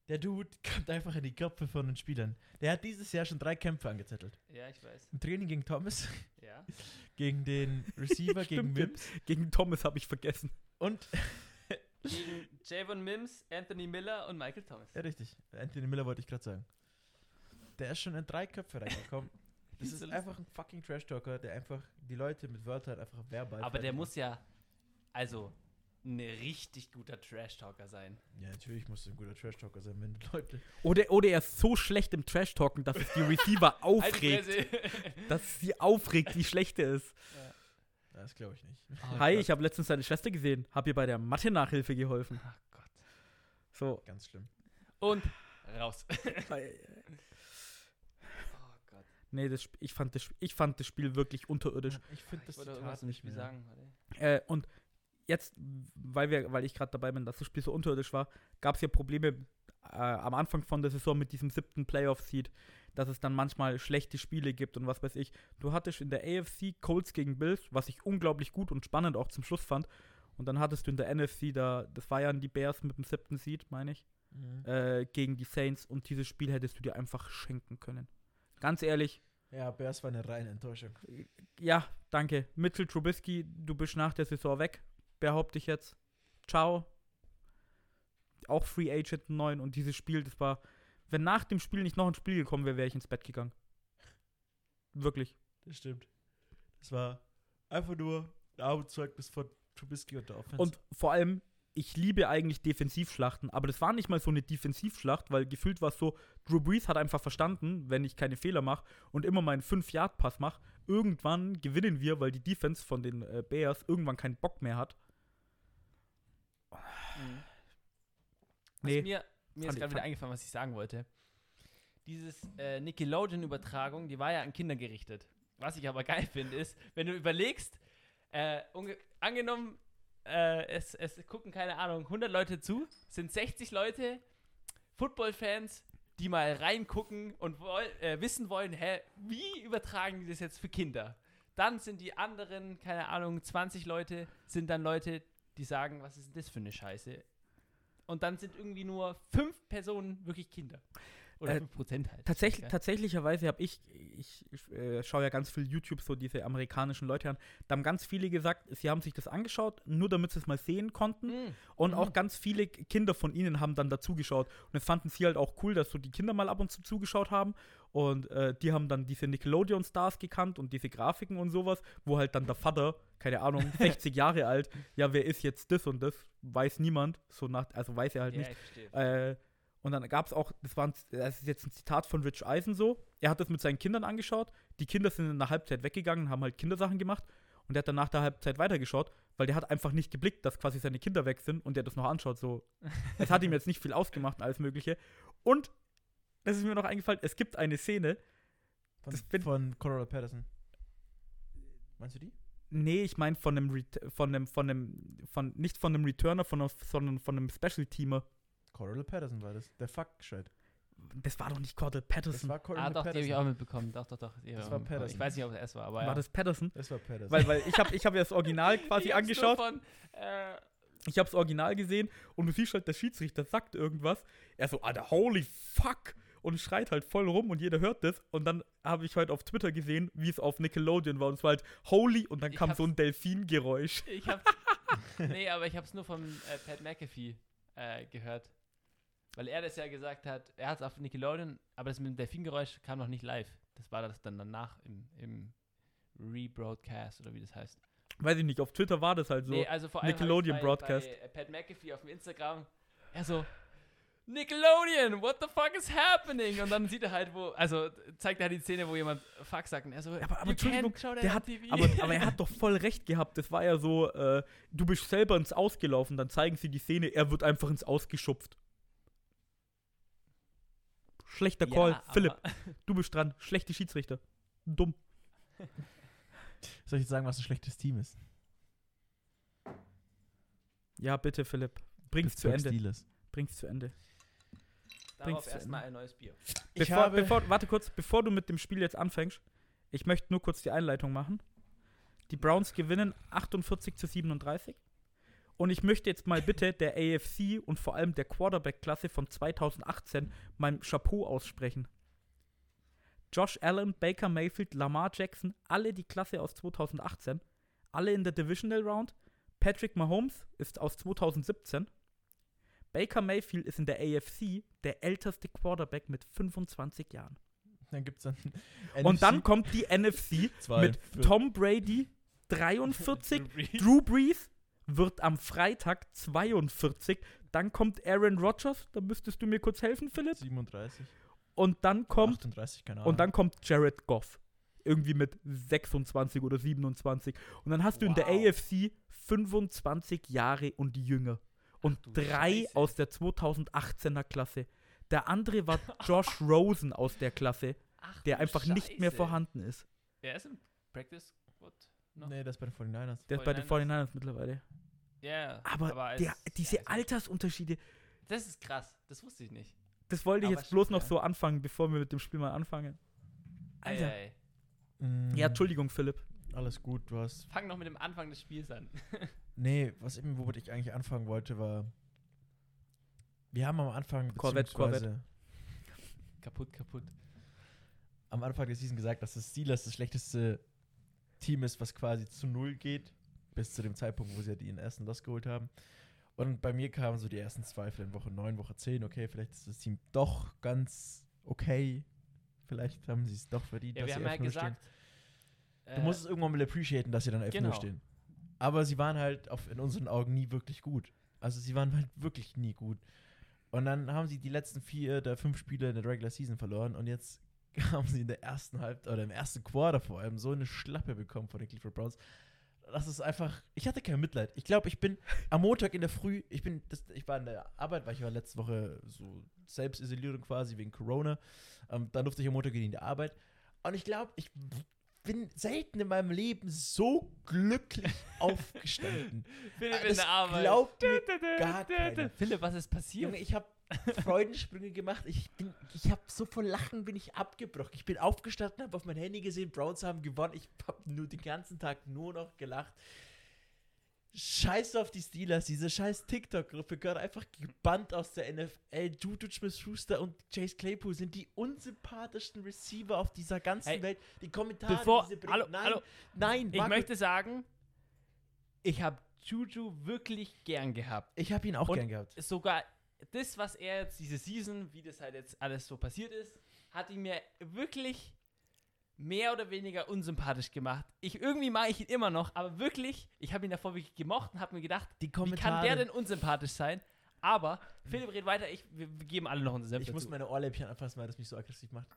Der Dude kommt einfach in die Köpfe von den Spielern. Der hat dieses Jahr schon drei Kämpfe angezettelt. ja, ich weiß. Im Training gegen Thomas, Ja. gegen den Receiver, gegen. Mims Gegen Thomas habe ich vergessen. und Gegen Javon Mims, Anthony Miller und Michael Thomas. Ja, richtig. Anthony Miller wollte ich gerade sagen. Der ist schon in drei Köpfe reingekommen. Das Ist einfach ein fucking Trash-Talker, der einfach die Leute mit Wörtern einfach verbal Aber der muss ja, also, ein richtig guter Trash-Talker sein. Ja, natürlich muss er ein guter Trash-Talker sein, wenn die Leute. Oder, oder er ist so schlecht im Trash-Talken, dass es die Receiver Halt aufregt. Dass es sie aufregt, wie schlecht er ist. Das glaube ich nicht. Oh Hi, Gott. ich habe letztens deine Schwester gesehen, hab ihr bei der Mathe-Nachhilfe geholfen. Ach Gott. So. Ganz schlimm. Und raus. oh Gott. Nee, das, ich, fand das, ich fand das Spiel wirklich unterirdisch. Ich finde Ich das wollte Zitat nicht mehr. sagen. Äh, und jetzt, weil, wir, weil ich gerade dabei bin, dass das Spiel so unterirdisch war, gab es ja Probleme äh, am Anfang von der Saison mit diesem siebten Playoff-Seed, dass es dann manchmal schlechte Spiele gibt und was weiß ich. Du hattest in der AFC Colts gegen Bills, was ich unglaublich gut und spannend auch zum Schluss fand. Und dann hattest du in der NFC da, das war ja die Bears mit dem siebten Seed, meine ich, Mhm. äh, gegen die Saints und dieses Spiel hättest du dir einfach schenken können. Ganz ehrlich, Ja, Bears war eine reine Enttäuschung. ja, danke. Mitchell Trubisky, du bist nach der Saison weg, behaupte ich jetzt. Ciao. auch Free Agent 9 und dieses Spiel, das war, wenn nach dem Spiel nicht noch ein Spiel gekommen wäre, wäre ich ins Bett gegangen. Wirklich. Das stimmt. Das war einfach nur ein Armutszeugnis von Trubisky und der Offense. Und vor allem, ich liebe eigentlich Defensivschlachten, aber das war nicht mal so eine Defensivschlacht, weil gefühlt war es so, Drew Brees hat einfach verstanden, wenn ich keine Fehler mache und immer meinen 5-Yard-Pass mache, irgendwann gewinnen wir, weil die Defense von den äh, Bears irgendwann keinen Bock mehr hat. Mhm. Nee, Was mir, mir ist fand gerade wieder eingefallen, was ich sagen wollte. Dieses äh, Nickelodeon-Übertragung, die war ja an Kinder gerichtet. Was ich aber geil finde, ist, wenn du überlegst, äh, angenommen, äh, es, es gucken, keine Ahnung, 100 Leute zu, sind 60 Leute, Football-Fans, die mal reingucken und woll, äh, wissen wollen, hä, wie übertragen die das jetzt für Kinder? Dann sind die anderen, keine Ahnung, 20 Leute, sind dann Leute, die sagen, was ist denn das für eine Scheiße? Und dann sind irgendwie nur fünf Personen wirklich Kinder. Oder Äh, 5 Prozent halt. Tatsächlich, Ja. tatsächlicherweise habe ich, ich, ich äh, schaue ja ganz viel YouTube, so diese amerikanischen Leute an, da haben ganz viele gesagt, sie haben sich das angeschaut, nur damit sie es mal sehen konnten. Mhm. Und Mhm. auch ganz viele Kinder von ihnen haben dann dazugeschaut. Und es fanden sie halt auch cool, dass so die Kinder mal ab und zu zugeschaut haben. Und äh, die haben dann diese Nickelodeon-Stars gekannt und diese Grafiken und sowas, wo halt dann der Vater, keine Ahnung, 60 Jahre alt, ja, wer ist jetzt das und das? Weiß niemand. So nach, also weiß er halt Ja, nicht. Äh, und dann gab es auch, das, war ein, das ist jetzt ein Zitat von Rich Eisen so, er hat das mit seinen Kindern angeschaut, die Kinder sind in der Halbzeit weggegangen, haben halt Kindersachen gemacht und er hat dann nach der Halbzeit weitergeschaut, weil der hat einfach nicht geblickt, dass quasi seine Kinder weg sind und der das noch anschaut, so. es hat ihm jetzt nicht viel ausgemacht, alles mögliche. Und, das ist mir noch eingefallen, es gibt eine Szene, von, das bin- von Cordell Patterson. Meinst du die? nee, ich meine von einem, Ret von einem, von einem, von, nicht von einem Returner, von einem, sondern von einem Special-Teamer. Cordell Patterson war das. Der Fuck-Shit. Das war doch nicht Cordell Das Patterson. war Cordell Ah, doch, die habe Patterson. ich auch mitbekommen. Doch, doch, doch. Das war mitbekommen. Patterson. Ich weiß nicht, ob es es war, aber war ja. das Patterson? das war Patterson. Weil, weil ich habe ich hab ja das Original quasi Ich angeschaut. Von, äh, Ich habe das Original gesehen und du siehst halt, der Schiedsrichter sagt irgendwas. Er so, Alter, holy fuck! Und schreit halt voll rum und jeder hört das. Und dann habe ich heute auf Twitter gesehen, wie es auf Nickelodeon war. Und es war halt holy und dann Ich kam hab's- so ein Delfingeräusch. ich hab, nee, aber ich habe es nur von äh, Pat McAfee äh, gehört. Weil er das ja gesagt hat, er hat es auf Nickelodeon, aber das mit dem Delfingeräusch kam noch nicht live. Das war das dann danach im, im Rebroadcast oder wie das heißt. Weiß ich nicht, auf Twitter war das halt so. nee, also vor allem Nickelodeon ich's Broadcast. Bei, bei Pat McAfee auf dem Instagram, er so, Nickelodeon, what the fuck is happening? Und dann sieht er halt, wo, also zeigt er halt die Szene, wo jemand Fuck sagt und er so, aber, aber "You Entschuldigung, der hat, TV." aber, aber er hat doch voll recht gehabt. Das war ja so, äh, du bist selber ins Ausgelaufen, dann zeigen sie die Szene, er wird einfach ins Ausgeschupft. Schlechter Ja, Call. aber- Philipp, du bist dran. Schlechte Schiedsrichter. Dumm. Soll ich jetzt sagen, was ein schlechtes Team ist? Ja, bitte, Philipp. Bring's zu Ende. Steelers. Bring's zu Ende. Darauf erstmal ein neues Bier. Ich Bevor, habe- bevor, warte kurz, bevor du mit dem Spiel jetzt anfängst, ich möchte nur kurz die Einleitung machen. Die Browns gewinnen 48 zu 37. Und ich möchte jetzt mal bitte der AFC und vor allem der Quarterback-Klasse von 2018 mein Chapeau aussprechen. Josh Allen, Baker Mayfield, Lamar Jackson, alle die Klasse aus 2018, alle in der Divisional Round. Patrick Mahomes ist aus 2017. Baker Mayfield ist in der AFC der älteste Quarterback mit 25 Jahren. Dann gibt es dann. Und dann kommt die NFC mit Tom Brady 43, Drew Brees wird am Freitag 42, dann kommt Aaron Rodgers, da müsstest du mir kurz helfen, Philipp. 37. Und dann kommt 38, keine Ahnung. und dann kommt Jared Goff. Irgendwie mit 26 oder 27. Und dann hast du in der Wow. AFC 25 Jahre und jünger. Und du drei Scheiße. aus der 2018er Klasse. Der andere war Josh Rosen aus der Klasse, Ach, der einfach nicht mehr Scheiße. vorhanden ist. Er ist im Practice Squad noch. Nee, das bei den 49ers. Der ist bei den 49ers. 49ers mittlerweile. Ja, Aber, als- der, diese ja, also- Altersunterschiede, Das ist krass. Das wusste ich nicht. das wollte ich Aber jetzt bloß noch ja. so anfangen, bevor wir mit dem Spiel mal anfangen. Alter. Ey, ey. Mm, Ja, Entschuldigung, Philipp. Alles gut, du hast. Fang noch mit dem Anfang des Spiels an. Nee, was eben, womit ich eigentlich anfangen wollte, war. Wir haben am Anfang. Corvette, beziehungsweise kaputt, kaputt. Am Anfang der Season gesagt, dass das Steelers das schlechteste Team ist, was quasi zu Null geht. Bis zu dem Zeitpunkt, wo sie ja den ersten Loss geholt haben. Und bei mir kamen so die ersten Zweifel in Woche 9, Woche 10. Okay, vielleicht ist das Team doch ganz okay. Vielleicht haben sie es doch verdient, Ja, dass wir sie haben ja 11-0 gesagt. stehen. Du musst es irgendwann mal appreciaten, dass sie dann 11-0 Genau. stehen. Aber sie waren halt auf, in unseren Augen nie wirklich gut. Also sie waren halt wirklich nie gut. Und dann haben sie die letzten vier der fünf Spiele in der Regular Season verloren und jetzt haben sie in der ersten Halb oder im ersten Quarter vor allem so eine Schlappe bekommen von den Cleveland Browns. Das ist einfach, ich hatte kein Mitleid. Ich glaube, ich bin am Montag in der Früh, ich bin, das, ich war in der Arbeit, weil ich war letzte Woche so Selbstisolierung quasi wegen Corona. Ähm, dann durfte ich am Montag in die Arbeit. Und ich glaube, ich bin selten in meinem Leben so glücklich aufgestanden. Philipp Das in der Arbeit. glaubt mir gar keiner. Philipp, was ist passiert? Junge, ich habe Freudensprünge gemacht. Ich bin, ich habe so vor Lachen bin ich abgebrochen. Ich bin aufgestanden, habe auf mein Handy gesehen, Browns haben gewonnen. Ich habe nur den ganzen Tag nur noch gelacht. Scheiß auf die Steelers, diese scheiß TikTok-Gruppe gehört einfach gebannt aus der NFL. Juju Smith-Schuster und Chase Claypool sind die unsympathischsten Receiver auf dieser ganzen Hey, Welt. Die Kommentare, bevor- die sie bringen. hallo, nein, hallo. nein, ich Marco, möchte sagen, ich habe Juju wirklich gern gehabt. ich habe ihn auch Und gern gehabt. Sogar das, was er jetzt diese Season, wie das halt jetzt alles so passiert ist, hat ihn mir wirklich mehr oder weniger unsympathisch gemacht. Ich irgendwie mag ich ihn immer noch, aber wirklich, ich habe ihn davor wirklich gemocht und habe mir gedacht, Die wie kann der denn unsympathisch sein? Aber Philipp redet weiter, ich, wir, wir geben alle noch unser Senf Ich muss dazu. meine Ohrläppchen anfassen, weil das mich so aggressiv macht.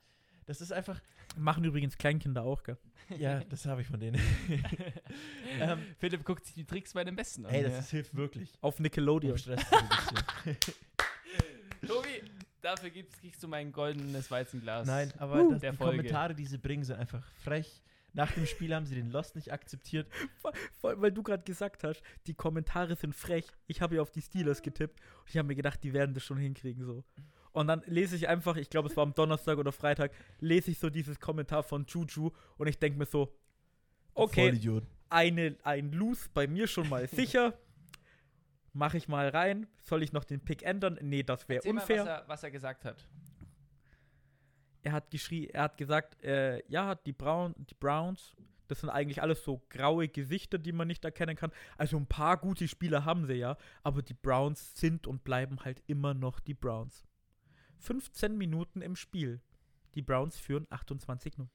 Das ist einfach, Machen übrigens Kleinkinder auch, gell? ja, das habe ich von denen. ähm, Philipp guckt sich die Tricks bei den Besten an. ey, das ja. ist, hilft wirklich. Auf Nickelodeon. Stress zu reduzieren. Tobi, dafür gibt's, kriegst du mein goldenes Weizenglas. Nein, aber Uh, das, der die Folge. Kommentare, die sie bringen, sind einfach frech. Nach dem Spiel haben sie den Lost nicht akzeptiert. Vor vor allem, weil du gerade gesagt hast, die Kommentare sind frech. Ich habe ja auf die Steelers getippt und ich habe mir gedacht, die werden das schon hinkriegen so. Und dann lese ich einfach, ich glaube, es war am Donnerstag oder Freitag, lese ich so dieses Kommentar von Juju und ich denke mir so, okay, eine, ein Loose bei mir schon mal sicher. Mache ich mal rein. Soll ich noch den Pick ändern? Nee, das wäre unfair. Mal, was, er, was er gesagt hat. er hat geschrien, er hat gesagt, äh, ja, die, Braun, die Browns, das sind eigentlich alles so graue Gesichter, die man nicht erkennen kann. Also ein paar gute Spieler haben sie ja, aber die Browns sind und bleiben halt immer noch die Browns. 15 Minuten im Spiel. Die Browns führen 28-0.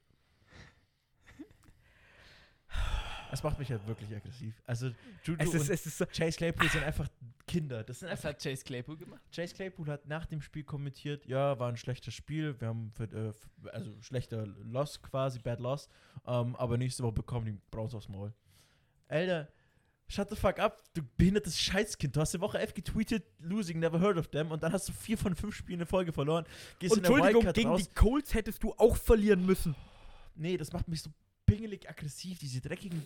Das macht mich halt wirklich aggressiv. Also, Juju Es ist, und es ist so, Chase Claypool sind einfach Kinder. Das sind Was einfach hat Chase Claypool gemacht? Chase Claypool hat nach dem Spiel kommentiert, ja, war ein schlechtes Spiel, wir haben für, äh, f- also schlechter Loss quasi, Bad Loss, ähm, aber nächste Woche bekommen die Browns aufs Maul. Alter, shut the fuck up, du behindertes Scheißkind. Du hast in Woche 11 getweetet, losing, never heard of them, und dann hast du vier von fünf Spielen in Folge verloren. Gehst in der Entschuldigung, gegen raus. die Colts hättest du auch verlieren müssen. Nee, das macht mich so pingelig aggressiv, diese dreckigen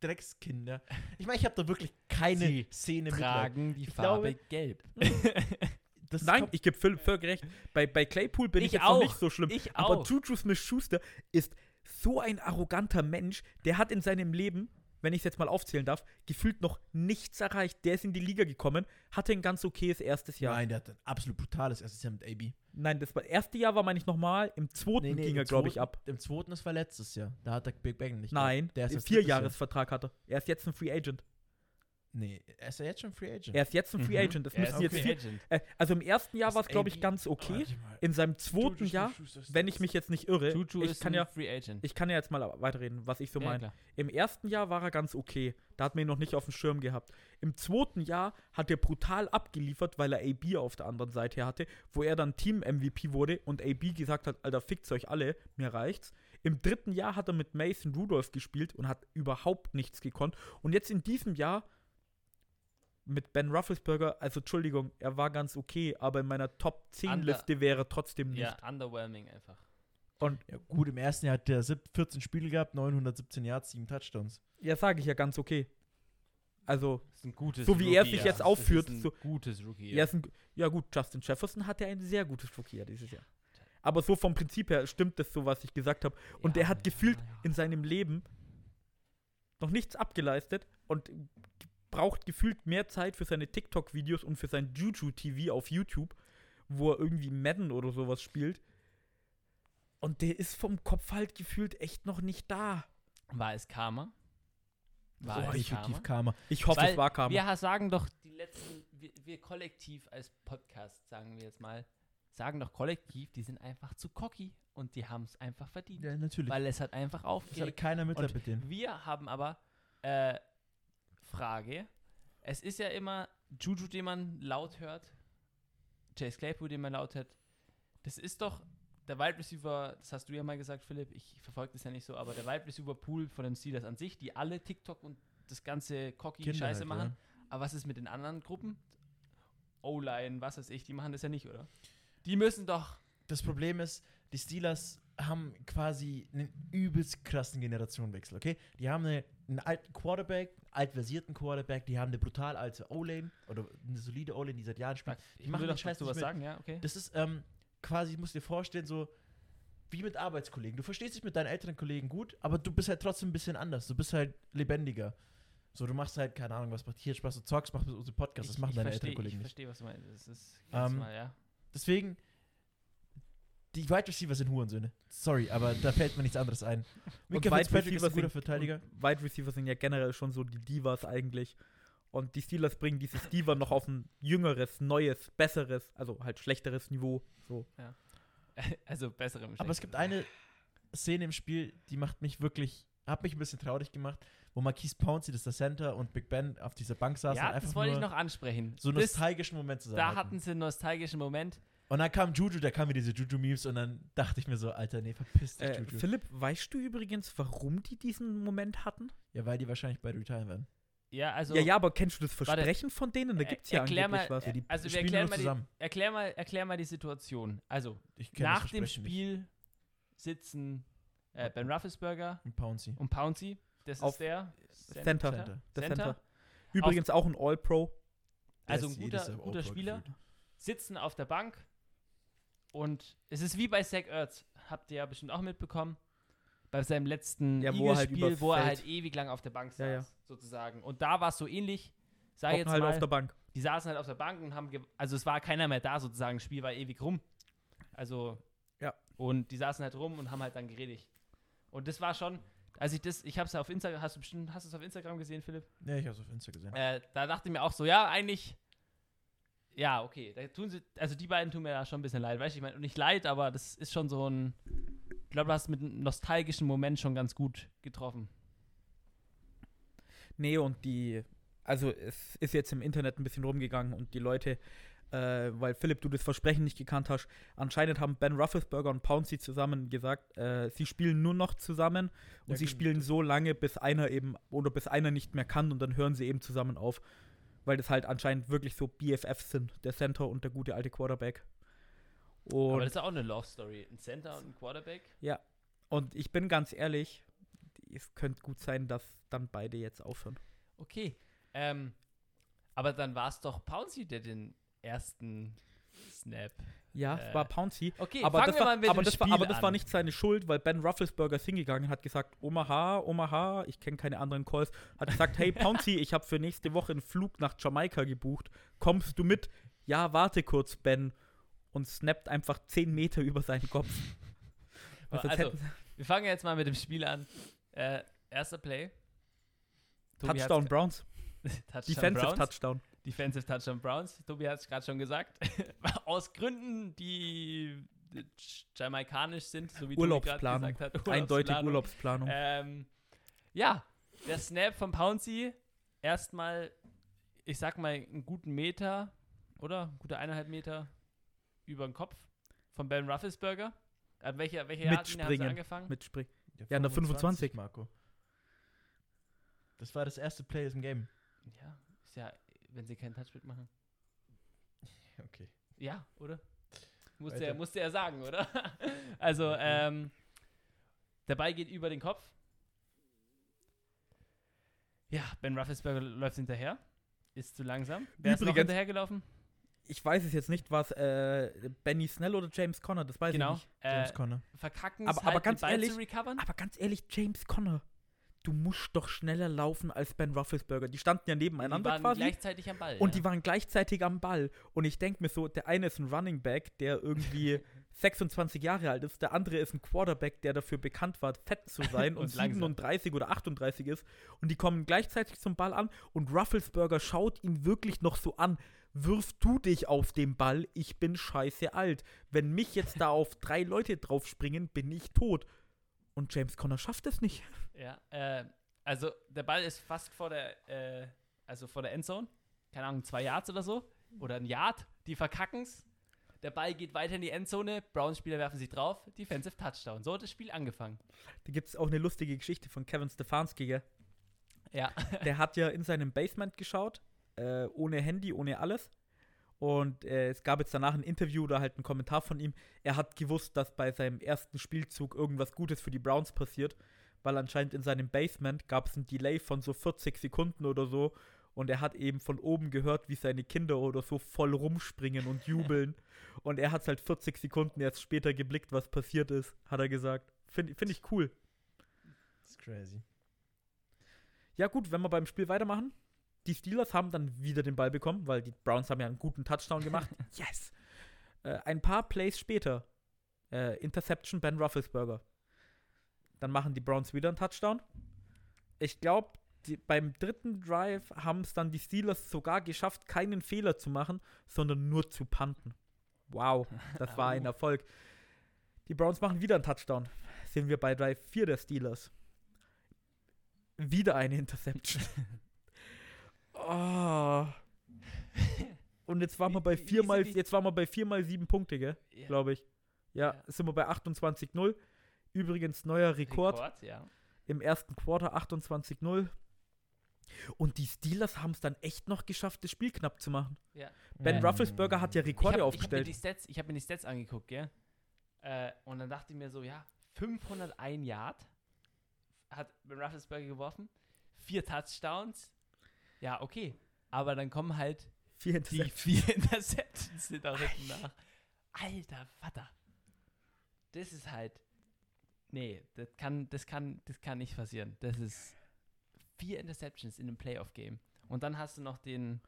Dreckskinder. Ich meine, ich habe da wirklich keine Sie Szene mit. Tragen die Ich Farbe glaube- gelb. Das Nein, ich gebe Philipp völlig recht. Bei, bei Claypool bin ich, Ich jetzt auch. noch nicht so schlimm. Ich Aber auch. Juju Smith-Schuster ist so ein arroganter Mensch. Der hat in seinem Leben, wenn ich es jetzt mal aufzählen darf, gefühlt noch nichts erreicht. Der ist in die Liga gekommen, hatte ein ganz okayes erstes Jahr. Nein, Nein, der hat ein absolut brutales erstes Jahr mit AB. das war, erste Jahr war, meine ich, nochmal. Im zweiten ging er, im glaube ich, ab. Im zweiten, das war letztes Jahr. Da hat der Big Bang nicht. Nein, der ist. Vierjahresvertrag hat er. Er ist jetzt ein Free Agent. Nee, er ist ja jetzt schon Free Agent. Er ist jetzt ein Free Mhm. Agent. Das Er ist müssen jetzt Free Agent. äh, Also im ersten Jahr war es, glaube ich, ganz okay. In seinem zweiten Juju Jahr, wenn ich mich jetzt nicht irre, Juju ich ist kann ein ja Free Agent. Ich kann ja jetzt mal weiterreden, was ich so Ja, meine. Im ersten Jahr war er ganz okay. Da hat man ihn noch nicht auf dem Schirm gehabt. Im zweiten Jahr hat er brutal abgeliefert, weil er AB auf der anderen Seite hatte, wo er dann Team-MVP wurde und AB gesagt hat, Alter, fickt's euch alle, mir reicht's. Im dritten Jahr hat er mit Mason Rudolph gespielt und hat überhaupt nichts gekonnt. Und jetzt in diesem Jahr mit Ben Rufflesberger, also Entschuldigung, er war ganz okay, aber in meiner Top 10 Liste wäre er trotzdem nicht. Ja, underwhelming einfach. Und Ja, gut, im ersten Jahr hat der sieb- 14 Spiele gehabt, 917 Yards, 7 Touchdowns. ja, sage ich ja ganz okay. Also, Das ist ein gutes So wie er Rookie, sich ja. jetzt Das aufführt, ist ein so- gutes Rookie. Ja, ist ein, ja gut, Justin Jefferson hat ja ein sehr gutes Rookie dieses Jahr. Aber so vom Prinzip her stimmt das so, was ich gesagt habe. Und Ja, der hat ja, gefühlt ja. in seinem Leben noch nichts abgeleistet und braucht gefühlt mehr Zeit für seine TikTok-Videos und für sein Juju-TV auf YouTube, wo er irgendwie Madden oder sowas spielt. Und der ist vom Kopf halt gefühlt echt noch nicht da. War es Karma? War Oh, es Karma? Karma. Ich hoffe, Weil es war Karma. Wir sagen doch die letzten, wir, wir kollektiv als Podcast, sagen wir jetzt mal, sagen doch kollektiv, die sind einfach zu cocky und die haben es einfach verdient. Ja, natürlich. Weil es hat einfach das hat aufgelegt. keiner Mitleid mit denen. Wir haben aber äh, Frage. Es ist ja immer Juju, den man laut hört, Chase Claypool, den man laut hört. Das ist doch der Wide Receiver, das hast du ja mal gesagt, Philipp, ich verfolge das ja nicht so, aber der Wide Receiver Pool von den Steelers an sich, die alle TikTok und das ganze cocky Kinder Scheiße halt, machen. Aber was ist mit den anderen Gruppen? O-Line, was weiß ich, die machen das ja nicht, oder? Die müssen doch. Das Problem ist, die Steelers haben quasi einen übelst krassen Generationenwechsel, okay? Die haben eine, einen alten Quarterback, altversierten Quarterback, die haben eine brutal alte O-Lane oder eine solide O-Lane, die seit Jahren spielt. Ich machen den doch Scheiß du was mit. sagen, ja, okay. Das ist ähm, quasi, musst du dir vorstellen, so wie mit Arbeitskollegen. Du verstehst dich mit deinen älteren Kollegen gut, aber du bist halt trotzdem ein bisschen anders. Du bist halt lebendiger. So, du machst halt, keine Ahnung, was macht hier Spaß, du zockst, machst unsere Podcasts, das machen deine versteh, älteren Kollegen Ich nicht. verstehe, was du meinst. Das ist ganz Ähm, normal, ja. Deswegen, die Wide Receiver sind Hurensöhne. Sorry, aber da fällt mir nichts anderes ein. Wide Fitzpatrick ist ein guter sind- Verteidiger. Wide Receiver sind ja generell schon so die Divas eigentlich. Und die Steelers bringen dieses Diva noch auf ein jüngeres, neues, besseres, also halt schlechteres Niveau. So. Also bessere im Aber es gibt eine Szene im Spiel, die macht mich wirklich, hat mich ein bisschen traurig gemacht, wo Marquise Pouncey, das ist der Center, und Big Ben auf dieser Bank saßen. Ja, und das wollte ich noch ansprechen. So einen nostalgischen Moment zusammen. da hatten. hatten sie einen nostalgischen Moment. Und dann kam Juju, da kamen mir diese Juju-Memes und dann dachte ich mir so, Alter, nee, verpiss dich, Äh, Juju. Philipp, weißt du übrigens, warum die diesen Moment hatten? Ja, weil die wahrscheinlich bei Retire werden. Ja, also. ja, ja, aber kennst du das Warte. Versprechen von denen? Da gibt es ja erklär mal, was. äh, die also wir erklären mal, die, zusammen. erklär, mal, erklär mal die Situation. Also, nach dem Versprechen nicht. Spiel sitzen äh, Ben Roethlisberger Und Pouncey. und Pouncey. Das Auf ist der Center. Center. Der Center. Center. Übrigens auch ein All-Pro. Also ein guter, guter Spieler. gefühlt. sitzen auf der Bank und es ist wie bei Zach Ertz, habt ihr ja bestimmt auch mitbekommen, bei seinem letzten Ja, wo er halt Eagles-Spiel, wo er halt ewig lang auf der Bank saß, Ja, ja. sozusagen. Und da war es so ähnlich, sag Hocken jetzt halt mal, auf der Bank. die saßen halt auf der Bank und haben, also es war keiner mehr da sozusagen, das Spiel war ewig rum. Also, Ja. Und die saßen halt rum und haben halt dann geredet. Und das war schon, als ich das, ich hab's ja auf Instagram, hast du bestimmt, hast du es auf Instagram gesehen, Philipp? Ja, ich hab's auf Insta gesehen. Äh, da dachte ich mir auch so, ja, eigentlich, ja, okay, da tun sie, also die beiden tun mir da schon ein bisschen leid, weißt du, ich meine, nicht leid, aber das ist schon so ein, ich glaube, du hast mit einem nostalgischen Moment schon ganz gut getroffen. Nee, und die, also es ist jetzt im Internet ein bisschen rumgegangen und die Leute, äh, weil Philipp, du das Versprechen nicht gekannt hast, anscheinend haben Ben Roethlisberger und Pouncey zusammen gesagt, äh, sie spielen nur noch zusammen und Ja, sie genau. spielen so lange, bis einer eben, oder bis einer nicht mehr kann und dann hören sie eben zusammen auf. Weil das halt anscheinend wirklich so BFFs sind, der Center und der gute alte Quarterback. aber Und, das ist auch eine Love Story, ein Center und ein Quarterback. und ich bin ganz ehrlich, es könnte gut sein, dass dann beide jetzt aufhören. Okay, ähm, aber dann war es doch Pouncey, der den ersten Snap. Ja, Äh, es war Pouncey. Okay, aber fangen das, wir war, mal mit aber, das war, aber das war nicht seine Schuld, weil Ben Rufflesberger ist hingegangen und hat gesagt, Omaha, Omaha, ich kenne keine anderen Calls, hat gesagt, hey Pouncey, ich habe für nächste Woche einen Flug nach Jamaika gebucht, kommst du mit? Ja, warte kurz, Ben. Und snappt einfach 10 Meter über seinen Kopf. Also, hätten- wir fangen jetzt mal mit dem Spiel an. Äh, erster Play. Tobi Touchdown Browns. Touchdown Defensive Browns. Touchdown. Defensive Touchdown Browns. Tobi hat es gerade schon gesagt. Aus Gründen, die jamaikanisch sind, so wie Tobi gerade Urlaubsplanung. gesagt hat. Eindeutig Urlaubsplanung. Urlaubsplanung. Ähm, ja, der Snap von Pouncey erstmal, ich sag mal, einen guten Meter, oder? Gute eineinhalb Meter über den Kopf von Ben Rufflesberger. An welcher, welche Yardlinie haben sie Mitspringen. angefangen? Mit Sprich. Ja, in der 25. Marco. Das war das erste Play im Game. Ja, ist ja, wenn sie keinen Touchback machen. Okay. Ja, oder? Musste er, musste er sagen, oder? also, ähm, der Ball geht über den Kopf. Ja, Ben Rufflesberger läuft hinterher. Ist zu langsam. Wer ist noch Übrigens- hinterhergelaufen? Ich weiß es jetzt nicht, was äh, Benny Snell oder James Conner, das weiß Genau. ich nicht. Äh, James Conner. verkacken Aber- aber halt, ganz ehrlich-. Aber ganz ehrlich, James Conner, du musst doch schneller laufen als Ben Roethlisberger. Die standen ja Die nebeneinander waren quasi. gleichzeitig am Ball. Und ja. die waren gleichzeitig am Ball. Und ich denke mir so, der eine ist ein Running Back, der irgendwie 26 Jahre alt ist. Der andere ist ein Quarterback, der dafür bekannt war, fett zu sein und, Und langsam. 37 oder 38 ist. Und die kommen gleichzeitig zum Ball an und Rufflesberger schaut ihn wirklich noch so an. Wirf du dich auf den Ball, ich bin scheiße alt. Wenn mich jetzt da auf drei Leute draufspringen, bin ich tot. Und James Conner schafft es nicht. Ja, äh, also der Ball ist fast vor der, äh, also vor der Endzone. Keine Ahnung, zwei Yards oder so. Oder ein Yard. Die verkacken's. Der Ball geht weiter in die Endzone. Browns-Spieler werfen sich drauf. Defensive Touchdown. So hat das Spiel angefangen. Da gibt es auch eine lustige Geschichte von Kevin Stefanski, gell? Ja. Der hat ja in seinem Basement geschaut, äh, ohne Handy, ohne alles. Und äh, es gab jetzt danach ein Interview oder halt einen Kommentar von ihm. Er hat gewusst, dass bei seinem ersten Spielzug irgendwas Gutes für die Browns passiert, weil anscheinend in seinem Basement gab es ein Delay von so 40 Sekunden oder so. Und er hat eben von oben gehört, wie seine Kinder oder so voll rumspringen und jubeln. und er hat halt 40 Sekunden erst später geblickt, was passiert ist, hat er gesagt. Finde find ich cool. Das ist crazy. Ja, gut, wenn wir beim Spiel weitermachen. Die Steelers haben dann wieder den Ball bekommen, weil die Browns haben ja einen guten Touchdown gemacht. yes! Äh, ein paar Plays später, äh, Interception Ben Rufflesberger. Dann machen die Browns wieder einen Touchdown. Ich glaube, beim dritten Drive haben es dann die Steelers sogar geschafft, keinen Fehler zu machen, sondern nur zu punten. Wow, das war ein. Erfolg. Die Browns machen wieder einen Touchdown. Sind wir bei Drive 4 der Steelers. Wieder eine Interception. oh. Und jetzt waren wir bei Wie- wie- wie 4 mal, jetzt waren wir bei 4 mal 7 Punkte, gell? Ja. Glaube ich. Ja, Ja. sind wir bei 28-0. Übrigens neuer Rekord, ja. im ersten Quarter 28-0. Und die Steelers haben es dann echt noch geschafft, das Spiel knapp zu machen. ja. Ben Ja. Rufflesberger hat ja Ich Rekorde habe hab mir, aufgestellt. die Stats- ich hab mir die Stats angeguckt, gell? Äh, und dann dachte ich mir so, ja, 501 Yard hat Ben Rufflesberger geworfen, vier Touchdowns. Ja, okay. Aber dann kommen halt Vier die Interceptions. vier Interceptions auch hinten nach. Alter Vater. Das ist halt. Nee, das kann, das kann, das kann nicht passieren. Das ist vier Interceptions in einem Playoff-Game. Und dann hast du noch den,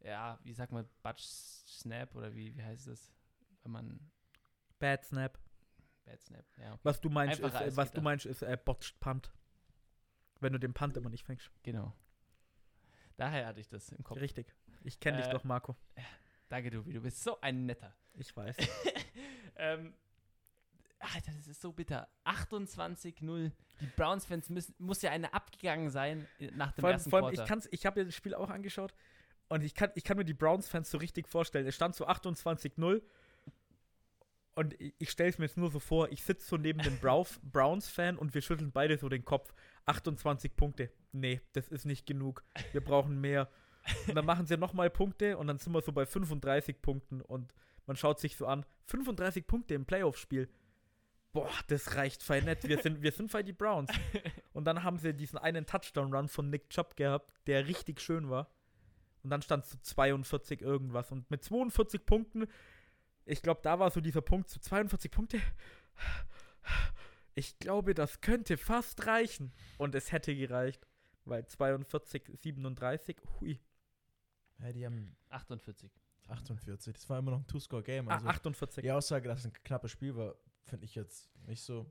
ja, wie sagt man, Butch Snap oder wie, wie heißt das? Wenn man Bad Snap. Bad Snap, ja, okay. Was du meinst, ist, Einfacher äh, als was du meinst, ist äh, Botched Punt. Wenn du den Punt immer nicht fängst. genau. Daher hatte ich das im Kopf. Richtig. Ich kenne dich Äh, doch, Marco. Danke, Duvi, du bist so ein netter. Ich weiß. ähm, Alter, das ist so bitter. 28-0. Die Browns-Fans müssen, muss ja eine abgegangen sein äh, nach dem Vor allem, ersten vor allem ich, kann's, ich habe ja das Spiel auch angeschaut und ich kann, ich kann mir die Browns-Fans so richtig vorstellen. Es stand so 28-0 und ich, stelle es mir jetzt nur so vor, ich sitze so neben dem Browns-Fan und wir schütteln beide so den Kopf. 28 Punkte. Nee, das ist nicht genug. Wir brauchen mehr. Und dann machen sie nochmal Punkte und dann sind wir so bei 35 Punkten und man schaut sich so an. 35 Punkte im Playoff-Spiel. Boah, das reicht fein nett. Wir sind, wir sind bei die Browns. Und dann haben sie diesen einen Touchdown-Run von Nick Chubb gehabt, der richtig schön war. Und dann stand es zu 42 irgendwas. Und mit 42 Punkten, ich glaube, da war so dieser Punkt zu 42 Punkte. Ich glaube, das könnte fast reichen. Und es hätte gereicht. Weil 42, 37, hui. Ja, die haben 48. 48. Das war immer noch ein Two-Score-Game. Ah, Also 48. die Aussage, dass es ein knappes Spiel war, finde ich jetzt nicht so.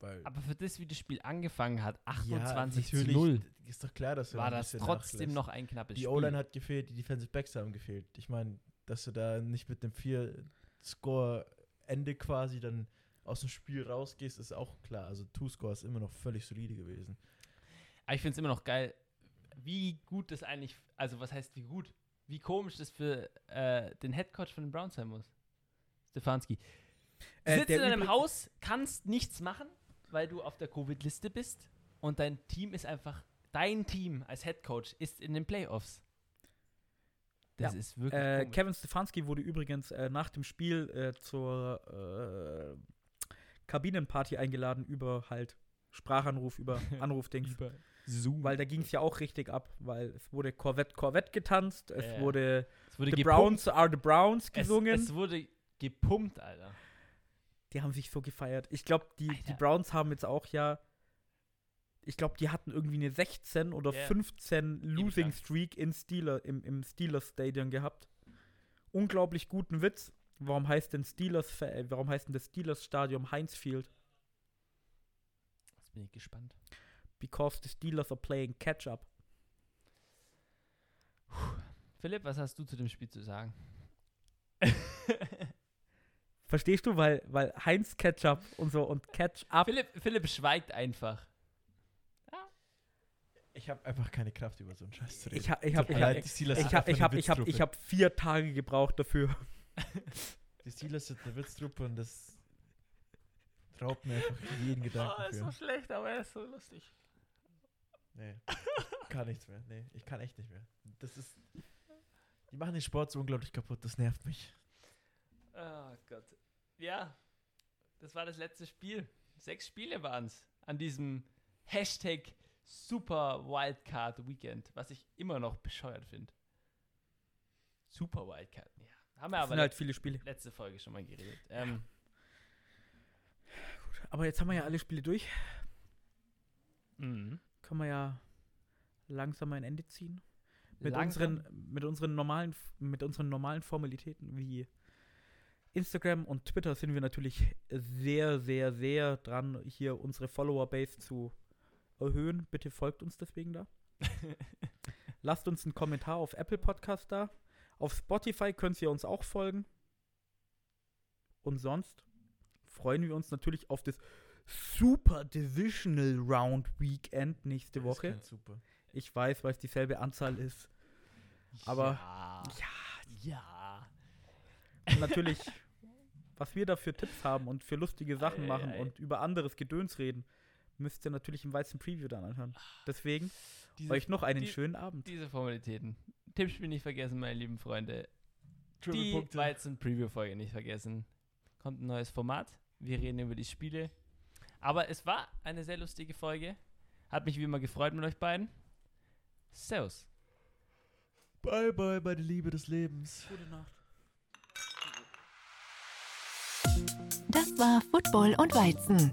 Weil Aber für das, wie das Spiel angefangen hat, ja, 28 zu natürlich, 0, Ist doch klar, dass war das trotzdem nachlässt. noch ein knappes Die Spiel. O-Line hat gefehlt, die Defensive Backs haben gefehlt. Ich meine, dass du da nicht mit dem Vier-Score-Ende quasi dann aus dem Spiel rausgehst, ist auch klar. Also Two-Score ist immer noch völlig solide gewesen. Aber ich finde es immer noch geil, wie gut das eigentlich, also was heißt wie gut, wie komisch das für äh, den Headcoach von den Browns sein muss. Stefanski. Du Äh, sitzt in deinem Haus, kannst nichts machen, weil du auf der Covid-Liste bist und dein Team ist einfach, dein Team als Headcoach ist in den Playoffs. Das Ja. ist wirklich Äh. Kevin Stefanski wurde übrigens äh, nach dem Spiel äh, zur äh, Kabinenparty eingeladen über halt Sprachanruf, über Anrufdings. Über Zoom. weil da ging es ja auch richtig ab, weil es wurde Corvette Corvette getanzt, es Ja, wurde es wurde The gepumpt. Browns are the Browns gesungen. Es, es wurde gepumpt, Alter. die haben sich so gefeiert. Ich glaube, die, die. Browns haben jetzt auch ja ich glaube, die hatten irgendwie eine 16 oder Ja. 15 Losing. Streak in Steeler, im, im Steelers Stadion gehabt. Unglaublich guten Witz. Warum heißt denn Steelers, äh, warum heißt denn das Steelers Stadion Heinz Field? Jetzt bin ich gespannt. Because the Steelers are playing catch up. Philipp, was hast du zu dem Spiel zu sagen? Verstehst du? Weil, weil Heinz Ketchup und so und Catch up. Philipp, Philipp schweigt einfach. Ich habe einfach keine Kraft, über so einen Scheiß zu reden. Ich, ha- ich habe ich hab, ich hab, ich hab, ich hab, ich hab vier Tage gebraucht dafür. Die Steelers sind eine Witztruppe und das raubt mir einfach jeden Gedanken für. schlecht, aber er ist so lustig. Nee, ich kann nichts mehr. Nee, ich kann echt nicht mehr. Das ist. Die machen den Sport so unglaublich kaputt, das nervt mich. Oh Gott. Ja, das war das letzte Spiel. Sechs Spiele waren es an diesem Hashtag Super Wildcard Weekend, was ich immer noch bescheuert finde. Super Wildcard, ja. Haben wir Das aber sind halt viele Spiele. letzte Folge schon mal geredet. Ähm, Aber jetzt haben wir ja alle Spiele durch. mhm. Können wir ja langsam ein Ende ziehen. Mit Langsam. unseren, mit unseren normalen, mit unseren normalen Formalitäten wie Instagram und Twitter sind wir natürlich sehr, sehr, sehr dran, hier unsere Follower-Base zu erhöhen. Bitte folgt uns deswegen da. Lasst uns einen Kommentar auf Apple Podcast da. Auf Spotify könnt ihr uns auch folgen. Und sonst freuen wir uns natürlich auf das Super Divisional Round Weekend nächste Woche. Ich weiß, weil es dieselbe Anzahl ist. Aber ja. ja. Und natürlich, was wir da für Tipps haben und für lustige Sachen machen und über anderes Gedöns reden, müsst ihr natürlich im Weizen Preview dann anhören. Deswegen Diese, euch noch einen die- schönen Abend. diese Formalitäten. Tippspiel nicht vergessen, meine lieben Freunde. Die Triple-Punkte. Weizen-Preview-Folge nicht vergessen. Kommt ein neues Format. Wir reden über die Spiele. Aber es war eine sehr lustige Folge. Hat mich wie immer gefreut mit euch beiden. Servus. Bye, bye, meine Liebe des Lebens. Gute Nacht. Das war Football und Weizen,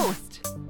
Prost!